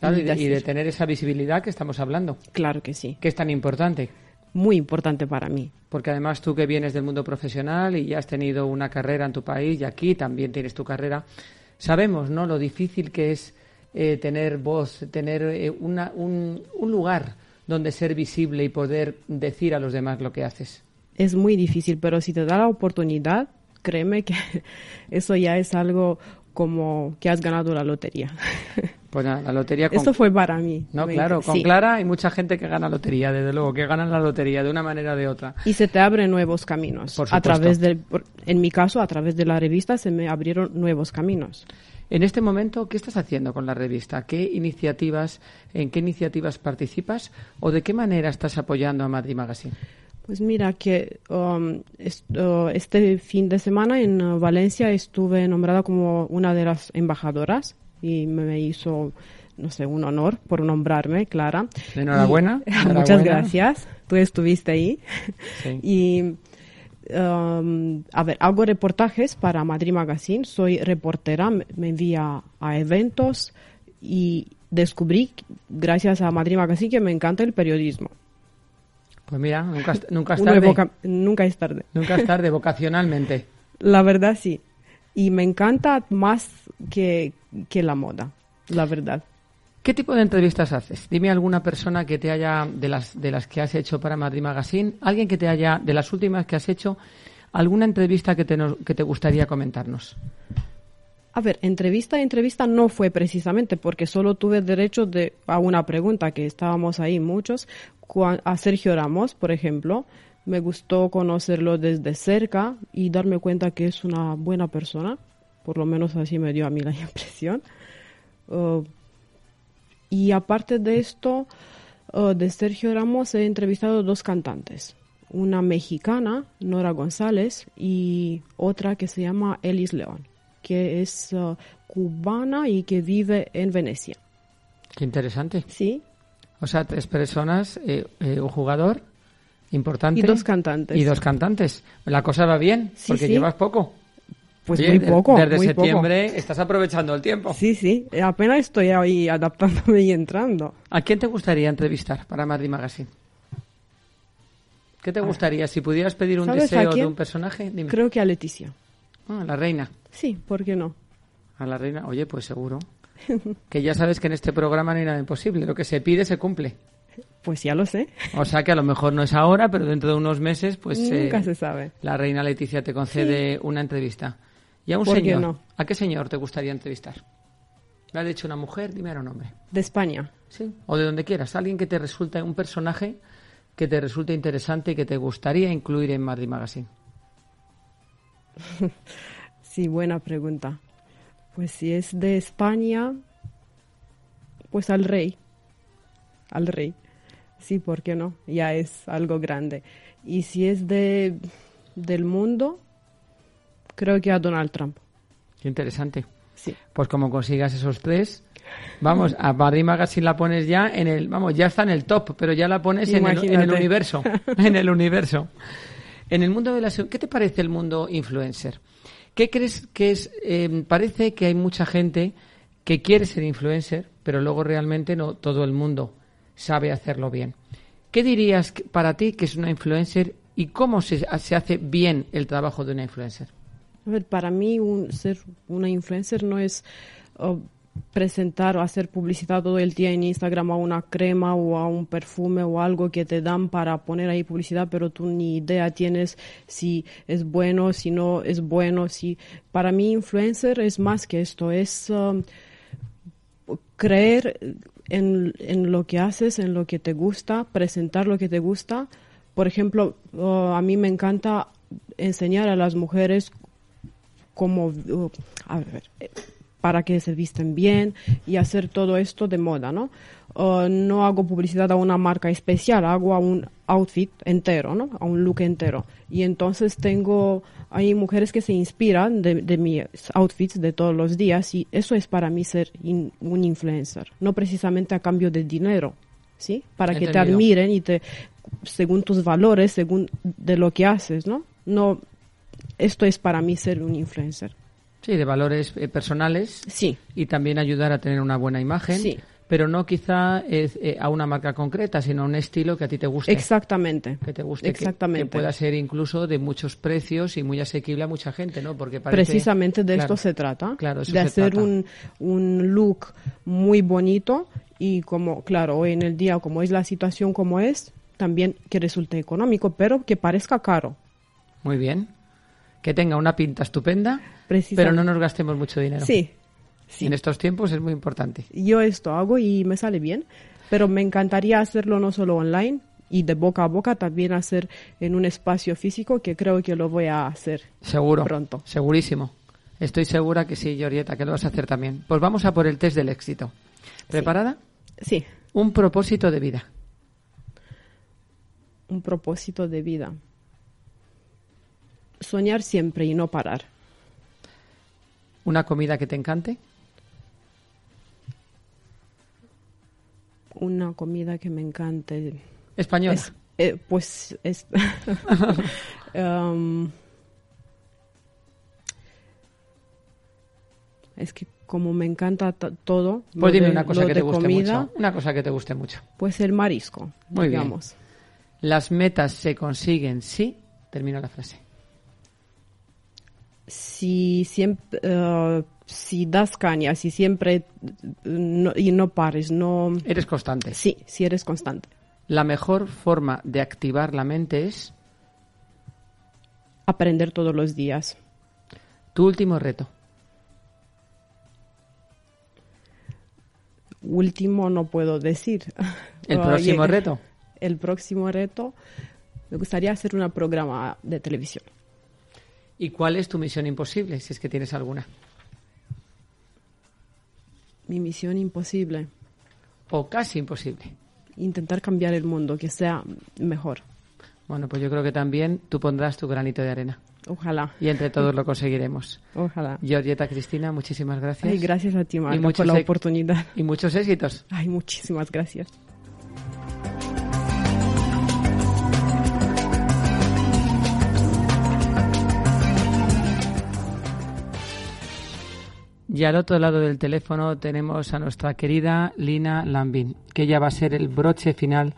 Claro, y, de, y tener esa visibilidad que estamos hablando, Claro que sí, que es tan importante. muy importante para mí. Porque además tú que vienes del mundo profesional y ya has tenido una carrera en tu país y aquí también tienes tu carrera, sabemos ¿no? lo difícil que es eh, tener voz, tener eh, una- un, un lugar donde ser visible y poder decir a los demás lo que haces. Es muy difícil, pero si te da la oportunidad, créeme que (laughs) eso ya es algo como que has ganado la lotería. (laughs) Pues nada, la lotería con... Eso fue para mí. No, Me claro, con sí. Clara hay mucha gente que gana lotería, desde luego, que ganan la lotería de una manera o de otra. Y se te abren nuevos caminos. Por a través del, en mi caso, a través de la revista se me abrieron nuevos caminos. En este momento, ¿qué estás haciendo con la revista? ¿Qué iniciativas, en qué iniciativas participas o de qué manera estás apoyando a Madrid Magazine? Pues mira que um, es- este fin de semana en uh, Valencia estuve nombrada como una de las embajadoras y me, hizo, no sé, un honor por nombrarme, Clara. Enhorabuena, Y- (laughs) enhorabuena. Muchas gracias. Tú estuviste ahí. Sí. (laughs) Y, um, a ver, hago reportajes para Madrid Magazine. Soy reportera, me envía a eventos y descubrí, gracias a Madrid Magazine, que me encanta el periodismo. Pues mira, nunca, es- nunca es tarde. nunca es tarde. Nunca es tarde, vocacionalmente. (laughs) La verdad sí. Y me encanta más que, que la moda, la verdad. ¿Qué tipo de entrevistas haces? Dime alguna persona que te haya, de las, de las que has hecho para Madrid Magazine, alguien que te haya, de las últimas que has hecho, alguna entrevista que te, que te gustaría comentarnos. A ver, entrevista entrevista no fue precisamente porque solo tuve derecho de, a una pregunta, que estábamos ahí muchos, a Sergio Ramos, por ejemplo. Me gustó conocerlo desde cerca y darme cuenta que es una buena persona, por lo menos así me dio a mí la (laughs) impresión. Uh, y aparte de esto, uh, de Sergio Ramos he entrevistado dos cantantes, una mexicana, Nora González, y otra que se llama Elis León, que es uh, cubana y que vive en Venecia. Qué interesante. Sí, O sea, tres personas, eh, eh, un jugador importante. y dos cantantes. Y dos cantantes. La cosa va bien, Sí, porque sí. llevas poco. Pues Oye, muy poco. Desde muy poco. septiembre estás aprovechando el tiempo. Sí, sí, apenas estoy ahí adaptándome y entrando. ¿A quién te gustaría entrevistar para Madrid Magazine? ¿Qué te gustaría? Si pudieras pedir un ¿Sabes a deseo de un personaje, dime. Creo que a Leticia. Ah, a la reina. Sí, ¿por qué no? A la reina. Oye, pues seguro. que ya sabes que en este programa no hay nada imposible. Lo que se pide se cumple. Pues ya lo sé. O sea que a lo mejor no es ahora, pero dentro de unos meses, pues Nunca eh, se sabe. la reina Leticia te concede una entrevista. ¿Y a un ¿Por qué señor? no? ¿A qué señor te gustaría entrevistar? ¿Me has dicho una mujer? Dime ahora un nombre. De España. Sí. O de donde quieras. Alguien que te resulte, un personaje que te resulte interesante y que te gustaría incluir en Madrid Magazine. (laughs) Sí, buena pregunta. Pues si es de España, Pues al rey. Al rey. Sí, ¿por qué no? Ya es algo grande. Y si es de del mundo, creo que a Donald Trump. Qué interesante. Sí. Pues como consigas esos tres, vamos, a Madrid Magazine la pones ya en el, vamos, ya está en el top, pero ya la pones en el, en el Imagínate. universo, en el universo. (laughs) En el mundo de la, ¿qué te parece el mundo influencer? ¿Qué crees que es? eh, parece que hay mucha gente que quiere ser influencer, pero luego realmente no todo el mundo sabe hacerlo bien. ¿Qué dirías para ti que es una influencer y cómo se, hace bien el trabajo de una influencer? A ver, para mí ser una influencer no es presentar o hacer publicidad todo el día en Instagram a una crema o a un perfume o algo que te dan para poner ahí publicidad, pero tú ni idea tienes si es bueno, si no es bueno. Si para mí influencer es más que esto, es um, creer en, en lo que haces, en lo que te gusta, presentar lo que te gusta. Por ejemplo, uh, a mí me encanta enseñar a las mujeres cómo, uh, a ver, para que se visten bien y hacer todo esto de moda, ¿no? Uh, no hago publicidad a una marca especial, hago a un outfit entero, ¿no? A un look entero. Y entonces tengo, hay mujeres que se inspiran de, de mis outfits de todos los días y eso es para mí ser in- un influencer, no precisamente a cambio de dinero, ¿sí? Para que te admiren y te, según tus valores, según de lo que haces, ¿no? No, esto es para mí ser un influencer. Sí, de valores eh, personales Sí, y también ayudar a tener una buena imagen, Sí. pero no quizá eh, eh, a una marca concreta, sino a un estilo que a ti te guste. exactamente. que te guste, que- Exactamente. Que, pueda ser incluso de muchos precios y muy asequible a mucha gente, ¿no? Porque parece, Precisamente de Claro, esto se trata, Claro, eso de se hacer trata. un, un look muy bonito y como, claro, hoy en el día, como es la situación como es, también que resulte económico, pero que parezca caro. Muy bien. Que tenga una pinta estupenda, pero no nos gastemos mucho dinero. Sí, En estos tiempos es muy importante. yo esto hago y me sale bien, pero me encantaría hacerlo no solo online y de boca a boca, también hacer en un espacio físico que creo que lo voy a hacer. Seguro. Pronto. Segurísimo. Estoy segura que sí, Georgieta, que lo vas a hacer también. Pues vamos a por el test del éxito. ¿Preparada? Sí, Un propósito de vida. un propósito de vida. Soñar siempre y no parar. Una comida que te encante. Una comida que me encante. Española. Es, eh, pues es. Um, (laughs) es que como me encanta ta- todo. Pues dime de- una cosa que te guste comida, mucho. Una cosa que te guste mucho. Pues el marisco. Muy bien. digamos. Las metas se consiguen si. Termino la frase. Si siempre. eh, si das caña, si siempre. no- y no pares, no. Eres constante. Sí, si eres constante. La mejor forma de activar la mente es Aprender todos los días. tu último reto. Último no puedo decir. El Oye, próximo reto. El próximo reto, me gustaría hacer un programa de televisión. ¿Y cuál es tu misión imposible, si es que tienes alguna? Mi misión imposible, O casi imposible. intentar cambiar el mundo, que sea mejor. Bueno, pues yo creo que también tú pondrás tu granito de arena. Ojalá, Y entre todos lo conseguiremos. ojalá. Georgieta Cristina, muchísimas gracias. Ay, gracias a ti, Marta, por la oportunidad. Y muchos éxitos. Ay, muchísimas gracias. Y al otro lado del teléfono tenemos a nuestra querida Lina Lambin, que ella va a ser el broche final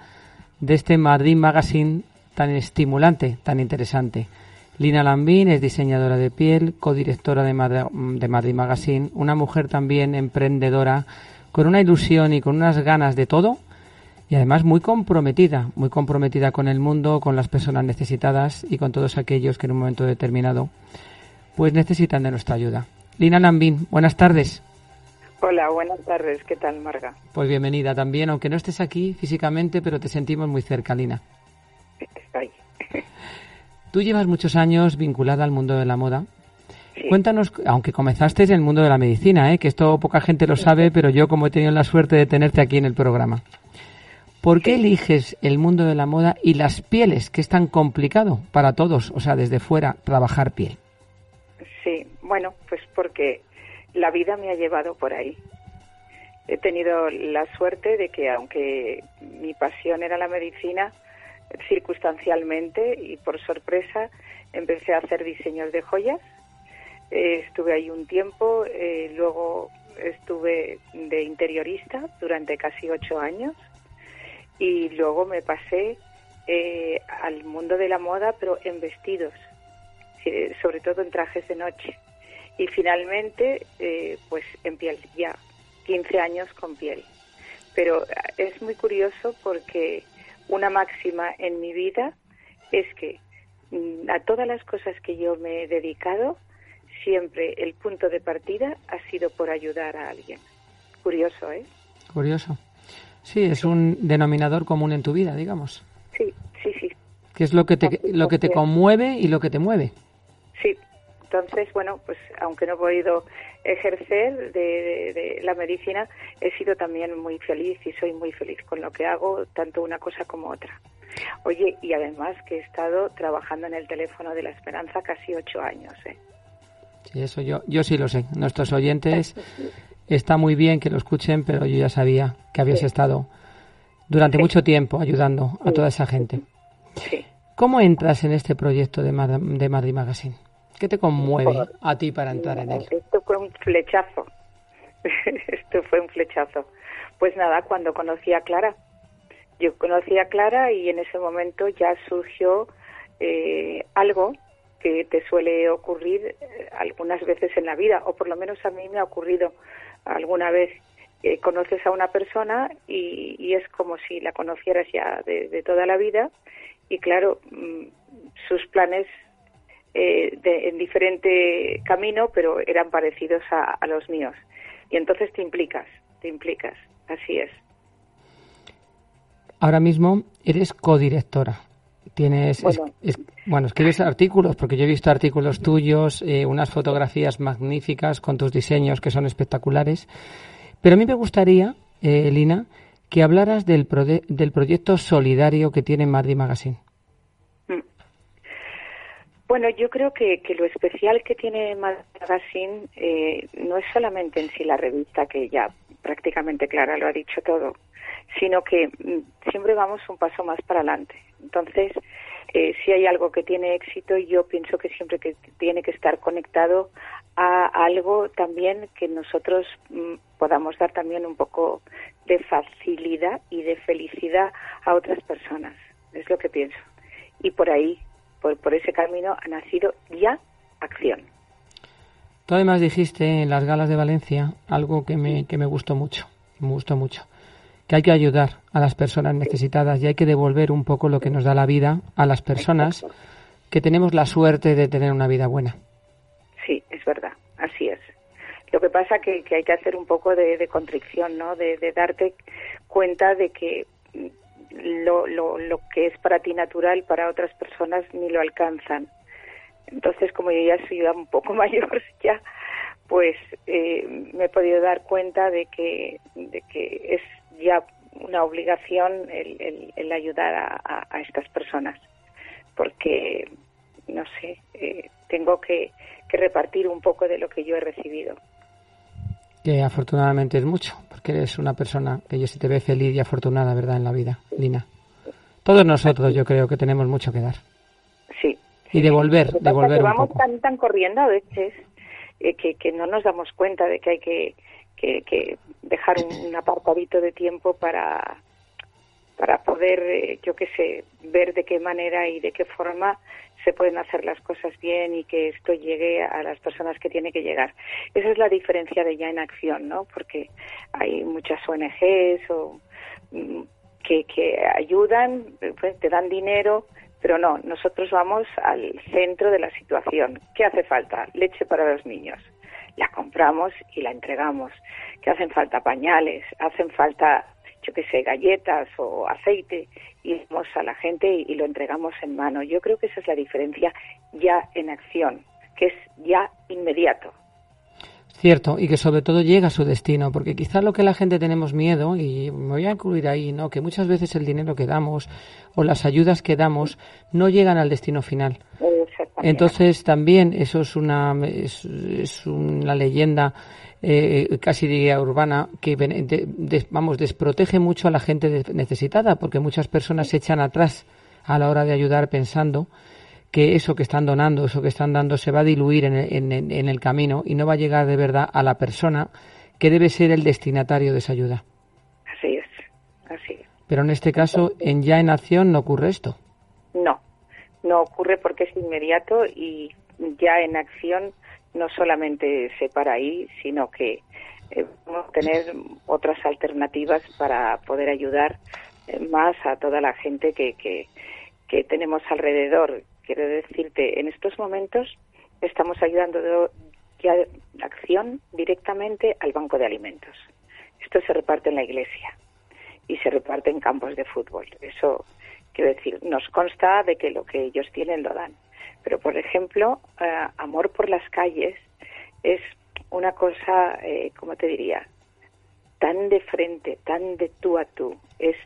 de este Madrid Magazine tan estimulante, tan interesante. Lina Lambin es diseñadora de piel, codirectora de, Mad- de Madrid Magazine, una mujer también emprendedora, con una ilusión y con unas ganas de todo, y además muy comprometida, muy comprometida con el mundo, con las personas necesitadas y con todos aquellos que en un momento determinado pues necesitan de nuestra ayuda. Lina Lambin, buenas tardes. Hola, buenas tardes. ¿Qué tal, Marga? Pues bienvenida también, aunque no estés aquí físicamente, pero te sentimos muy cerca, Lina. Estoy. Tú llevas muchos años vinculada al mundo de la moda Cuéntanos, aunque comenzaste en el mundo de la medicina, ¿eh? que esto poca gente lo sabe, pero yo como he tenido la suerte de tenerte aquí en el programa. ¿Por qué eliges el mundo de la moda y las pieles, que es tan complicado para todos, o sea, desde fuera, trabajar piel? Bueno, pues porque la vida me ha llevado por ahí. He tenido la suerte de que, aunque mi pasión era la medicina, circunstancialmente y por sorpresa empecé a hacer diseños de joyas. Eh, estuve ahí un tiempo, eh, luego estuve de interiorista durante casi ocho años y luego me pasé eh, al mundo de la moda, pero en vestidos, sobre todo en trajes de noche. Y finalmente, pues en piel, ya 15 años con piel. Pero es muy curioso porque una máxima en mi vida es que mm, a todas las cosas que yo me he dedicado, siempre el punto de partida ha sido por ayudar a alguien. Curioso, ¿eh? Curioso. Sí, es un denominador común en tu vida, digamos. Sí, sí, sí. ¿Qué es lo que te, lo que te conmueve y lo que te mueve? Sí, entonces, bueno, pues aunque no he podido ejercer de, la medicina, he sido también muy feliz y soy muy feliz con lo que hago, tanto una cosa como otra. Oye, y además que he estado trabajando en el teléfono de la esperanza casi ocho años. ¿eh? Sí, eso yo, yo sí lo sé. Nuestros oyentes está muy bien que lo escuchen, pero yo ya sabía que habías estado durante mucho tiempo ayudando a toda esa gente. ¿Cómo entras en este proyecto de, de Madrid Magazine? ¿Qué te conmueve a ti para entrar en él? Esto fue un flechazo. (laughs) Esto fue un flechazo. Pues nada, cuando conocí a Clara. Yo conocí a Clara y en ese momento ya surgió eh, algo que te suele ocurrir eh, algunas veces en la vida, o por lo menos a mí me ha ocurrido alguna vez. conoces a una persona y, es como si la conocieras ya de, toda la vida y claro, mm, sus planes eh, en diferente camino, pero eran parecidos a, los míos. Y entonces te implicas, te implicas, así es. Ahora mismo eres codirectora. Tienes, bueno, escribes artículos, porque yo he visto artículos tuyos, eh, unas fotografías magníficas con tus diseños que son espectaculares. Pero a mí me gustaría, eh, Lina, que hablaras del, del proyecto solidario que tiene Madrid Magazine. Bueno, yo creo que, lo especial que tiene Magazine eh, no es solamente en sí la revista, que ya prácticamente Clara lo ha dicho todo, sino que mm, siempre vamos un paso más para adelante. Entonces, eh, si hay algo que tiene éxito, yo pienso que siempre que tiene que estar conectado a algo también que nosotros mm, podamos dar también un poco de facilidad y de felicidad a otras personas. Es lo que pienso. Y por ahí por, ese camino ha nacido ya acción. Tú además dijiste en las galas de Valencia algo que me, que me gustó mucho, me gustó mucho, que hay que ayudar a las personas necesitadas y hay que devolver un poco lo que nos da la vida a las personas que tenemos la suerte de tener una vida buena. Sí, es verdad, así es. Lo que pasa que, que hay que hacer un poco de, de contrición, ¿no? De, de, darte cuenta de que lo, lo, lo que es para ti natural, para otras personas ni lo alcanzan. Entonces, como yo ya soy un poco (laughs) mayor ya, pues eh, me he podido dar cuenta de que, de que es ya una obligación el, ayudar a, estas personas, porque, no sé, eh, tengo que repartir un poco de lo que yo he recibido que afortunadamente es mucho, porque eres una persona que yo sí te ve feliz y afortunada, ¿verdad?, en la vida, Lina. Todos nosotros yo creo que tenemos mucho que dar. Sí. Y devolver, devolver que un vamos tan, tan corriendo a veces eh, que, que no nos damos cuenta de que hay que, que, que dejar un, apartadito de tiempo para para poder, eh, yo qué sé, ver de qué manera y de qué forma se pueden hacer las cosas bien y que esto llegue a las personas que tiene que llegar. Esa es la diferencia de ya en acción, ¿no? Porque hay muchas ONGs o, mm, que, que ayudan, pues, te dan dinero, pero no, nosotros vamos al centro de la situación. ¿Qué hace falta? Leche para los niños. La compramos y la entregamos. ¿Qué hacen falta? Pañales, hacen falta yo qué sé, galletas o aceite, y vamos a la gente y, lo entregamos en mano. Yo creo que esa es la diferencia ya en acción, que es ya inmediato. Cierto, y que sobre todo llega a su destino, porque quizás lo que la gente tenemos miedo, y me voy a incluir ahí, ¿no? que muchas veces el dinero que damos o las ayudas que damos no llegan al destino final. Entonces también eso es una, es, una leyenda eh, casi diría urbana que vamos desprotege mucho a la gente necesitada porque muchas personas se echan atrás a la hora de ayudar pensando que eso que están donando, eso que están dando se va a diluir en el, en, el camino y no va a llegar de verdad a la persona que debe ser el destinatario de esa ayuda. Así es, así es. Pero en este caso, en ya en acción no ocurre esto. No, no ocurre porque es inmediato y ya en acción no solamente se para ahí, sino que eh, vamos a tener otras alternativas para poder ayudar eh, más a toda la gente que, que, tenemos alrededor, quiero decirte, en estos momentos estamos ayudando de, ya acción directamente al banco de alimentos. Esto se reparte en la iglesia y se reparte en campos de fútbol. Eso, quiero decir, nos consta de que lo que ellos tienen lo dan. Pero, por ejemplo, eh, amor por las calles es una cosa, eh, ¿cómo te diría? Tan de frente, tan de tú a tú. Es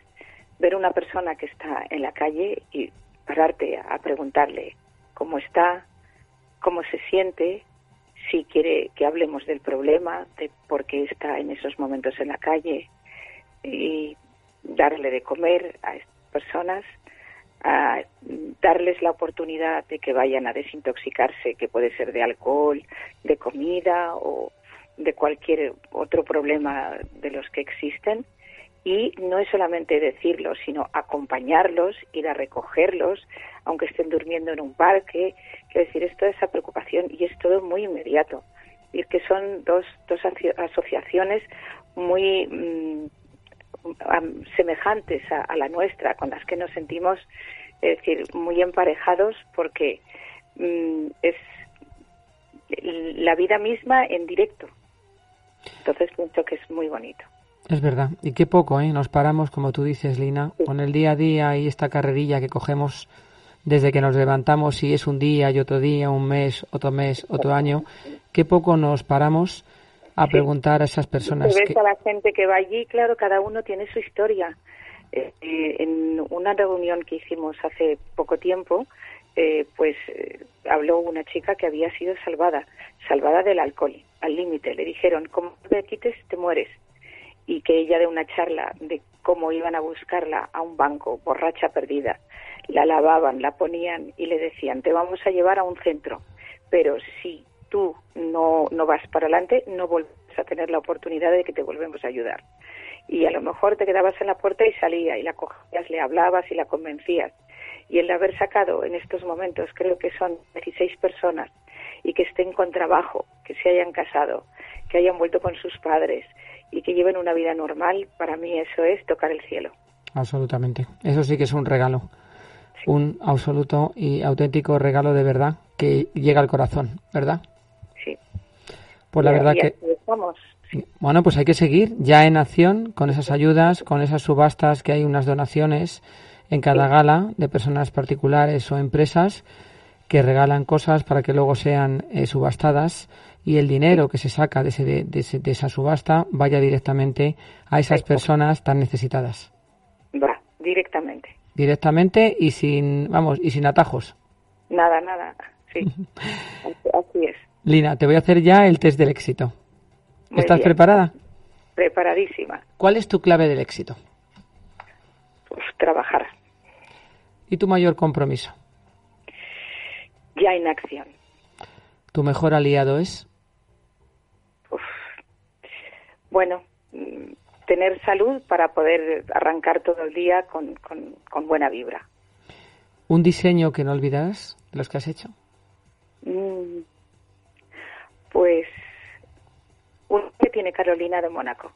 ver una persona que está en la calle y pararte a preguntarle cómo está, cómo se siente, si quiere que hablemos del problema, de por qué está en esos momentos en la calle y darle de comer a estas personas, a darles la oportunidad de que vayan a desintoxicarse, que puede ser de alcohol, de comida o de cualquier otro problema de los que existen y no es solamente decirlo, sino acompañarlos, ir a recogerlos, aunque estén durmiendo en un parque. Quiero decir, es toda esa preocupación y es todo muy inmediato. Y es que son dos, dos asociaciones muy mm, semejantes a, la nuestra, con las que nos sentimos, es decir, muy emparejados porque mm, es la vida misma en directo. Entonces pienso que es muy bonito. Es verdad, y qué poco, ¿eh? Nos paramos, como tú dices, Lina, con el día a día y esta carrerilla que cogemos desde que nos levantamos, si es un día y otro día, un mes, otro mes, otro año, qué poco nos paramos a preguntar a esas personas. ves a la gente que va allí, claro, cada uno tiene su historia. Eh, eh, en una reunión que hicimos hace poco tiempo, eh, pues habló una chica que había sido salvada, salvada del alcohol, al límite. Le dijeron, como te quites, te mueres y que ella de una charla de cómo iban a buscarla a un banco, borracha perdida, la lavaban, la ponían y le decían, te vamos a llevar a un centro, pero si tú no, no vas para adelante, no vuelves a tener la oportunidad de que te volvemos a ayudar. Y a lo mejor te quedabas en la puerta y salía y la cogías, le hablabas y la convencías. Y el haber sacado en estos momentos, creo que son 16 personas, y que estén con trabajo, que se hayan casado, que hayan vuelto con sus padres, y que lleven una vida normal, para mí eso es tocar el cielo. Absolutamente. Eso sí que es un regalo. Un absoluto y auténtico regalo de verdad que llega al corazón, ¿verdad? Pues la verdad que... Bueno, pues hay que seguir ya en acción con esas ayudas, con esas subastas que hay unas donaciones en cada gala de personas particulares o empresas que regalan cosas para que luego sean eh, subastadas y el dinero que se saca de, ese, de, esa subasta vaya directamente a esas personas tan necesitadas. Va, directamente. Directamente y sin, vamos, y sin atajos. Nada, nada, sí. así, es. Lina, te voy a hacer ya el test del éxito. ¿Estás preparada? Preparadísima. ¿Cuál es tu clave del éxito? trabajar. ¿Y tu mayor compromiso? Ya en acción. ¿Tu mejor aliado es? bueno, mm, tener salud para poder arrancar todo el día con, con, buena vibra. ¿Un diseño que no olvidarás de los que has hecho? Mm, pues uno que tiene Carolina de Mónaco.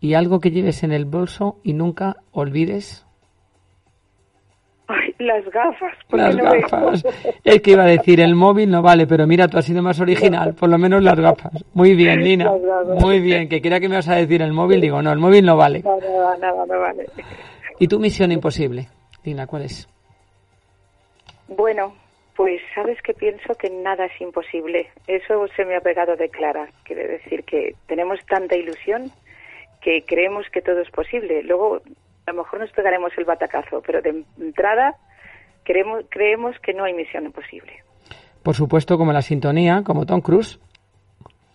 ¿Y algo que lleves en el bolso y nunca olvides? las gafas. Las gafas. (laughs) Es que iba a decir, el móvil no vale, pero mira, tú has sido más original, por lo menos las gafas. Muy bien, Lina. Muy bien, que quiera que me vas a decir el móvil, digo, no, el móvil no vale. Nada, nada, no vale. ¿Y tu misión imposible, Lina, cuál es? Bueno, Pues sabes que pienso que nada es imposible. Eso se me ha pegado de clara. Quiere decir que tenemos tanta ilusión que creemos que todo es posible. Luego a lo mejor nos pegaremos el batacazo, pero de entrada creemos, creemos que no hay misión imposible. Por supuesto, como la sintonía, como Tom Cruise,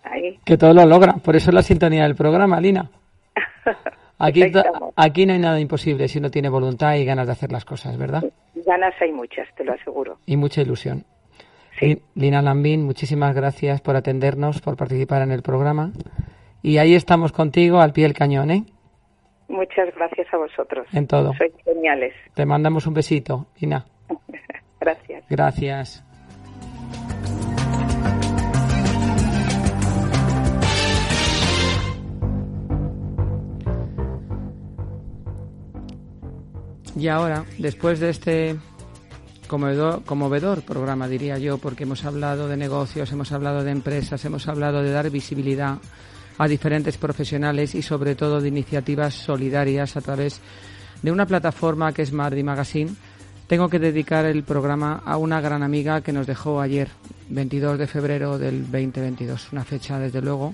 Ahí. que todo lo logra. Por eso es la sintonía del programa, Lina. (laughs) Aquí, aquí no hay nada imposible si uno tiene voluntad y ganas de hacer las cosas, ¿verdad? Ganas hay muchas, te lo aseguro. Y mucha ilusión. Sí. Li- Lina Lambín, muchísimas gracias por atendernos, por participar en el programa. Y ahí estamos contigo al pie del cañón, ¿eh? Muchas gracias a vosotros. En todo. Sois geniales. Te mandamos un besito, Lina. (laughs) Gracias. Gracias. Y ahora, después de este conmovedor, conmovedor programa, diría yo, porque hemos hablado de negocios, hemos hablado de empresas, hemos hablado de dar visibilidad a diferentes profesionales y sobre todo de iniciativas solidarias a través de una plataforma que es Mardi Magazine, tengo que dedicar el programa a una gran amiga que nos dejó ayer, 22 de febrero del 2022, una fecha desde luego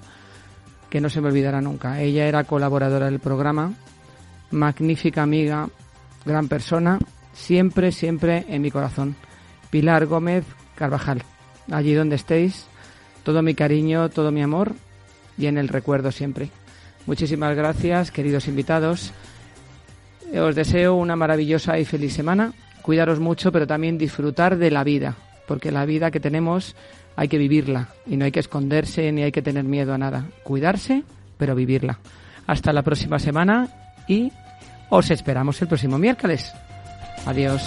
que no se me olvidará nunca. Ella era colaboradora del programa, magnífica amiga, gran persona, siempre, siempre en mi corazón. Pilar Gómez Carvajal, allí donde estéis, todo mi cariño, todo mi amor y en el recuerdo siempre. Muchísimas gracias, queridos invitados. Os deseo una maravillosa y feliz semana. Cuidaros mucho, pero también disfrutar de la vida, porque la vida que tenemos hay que vivirla y no hay que esconderse ni hay que tener miedo a nada. Cuidarse, pero vivirla. Hasta la próxima semana y os esperamos el próximo miércoles. Adiós.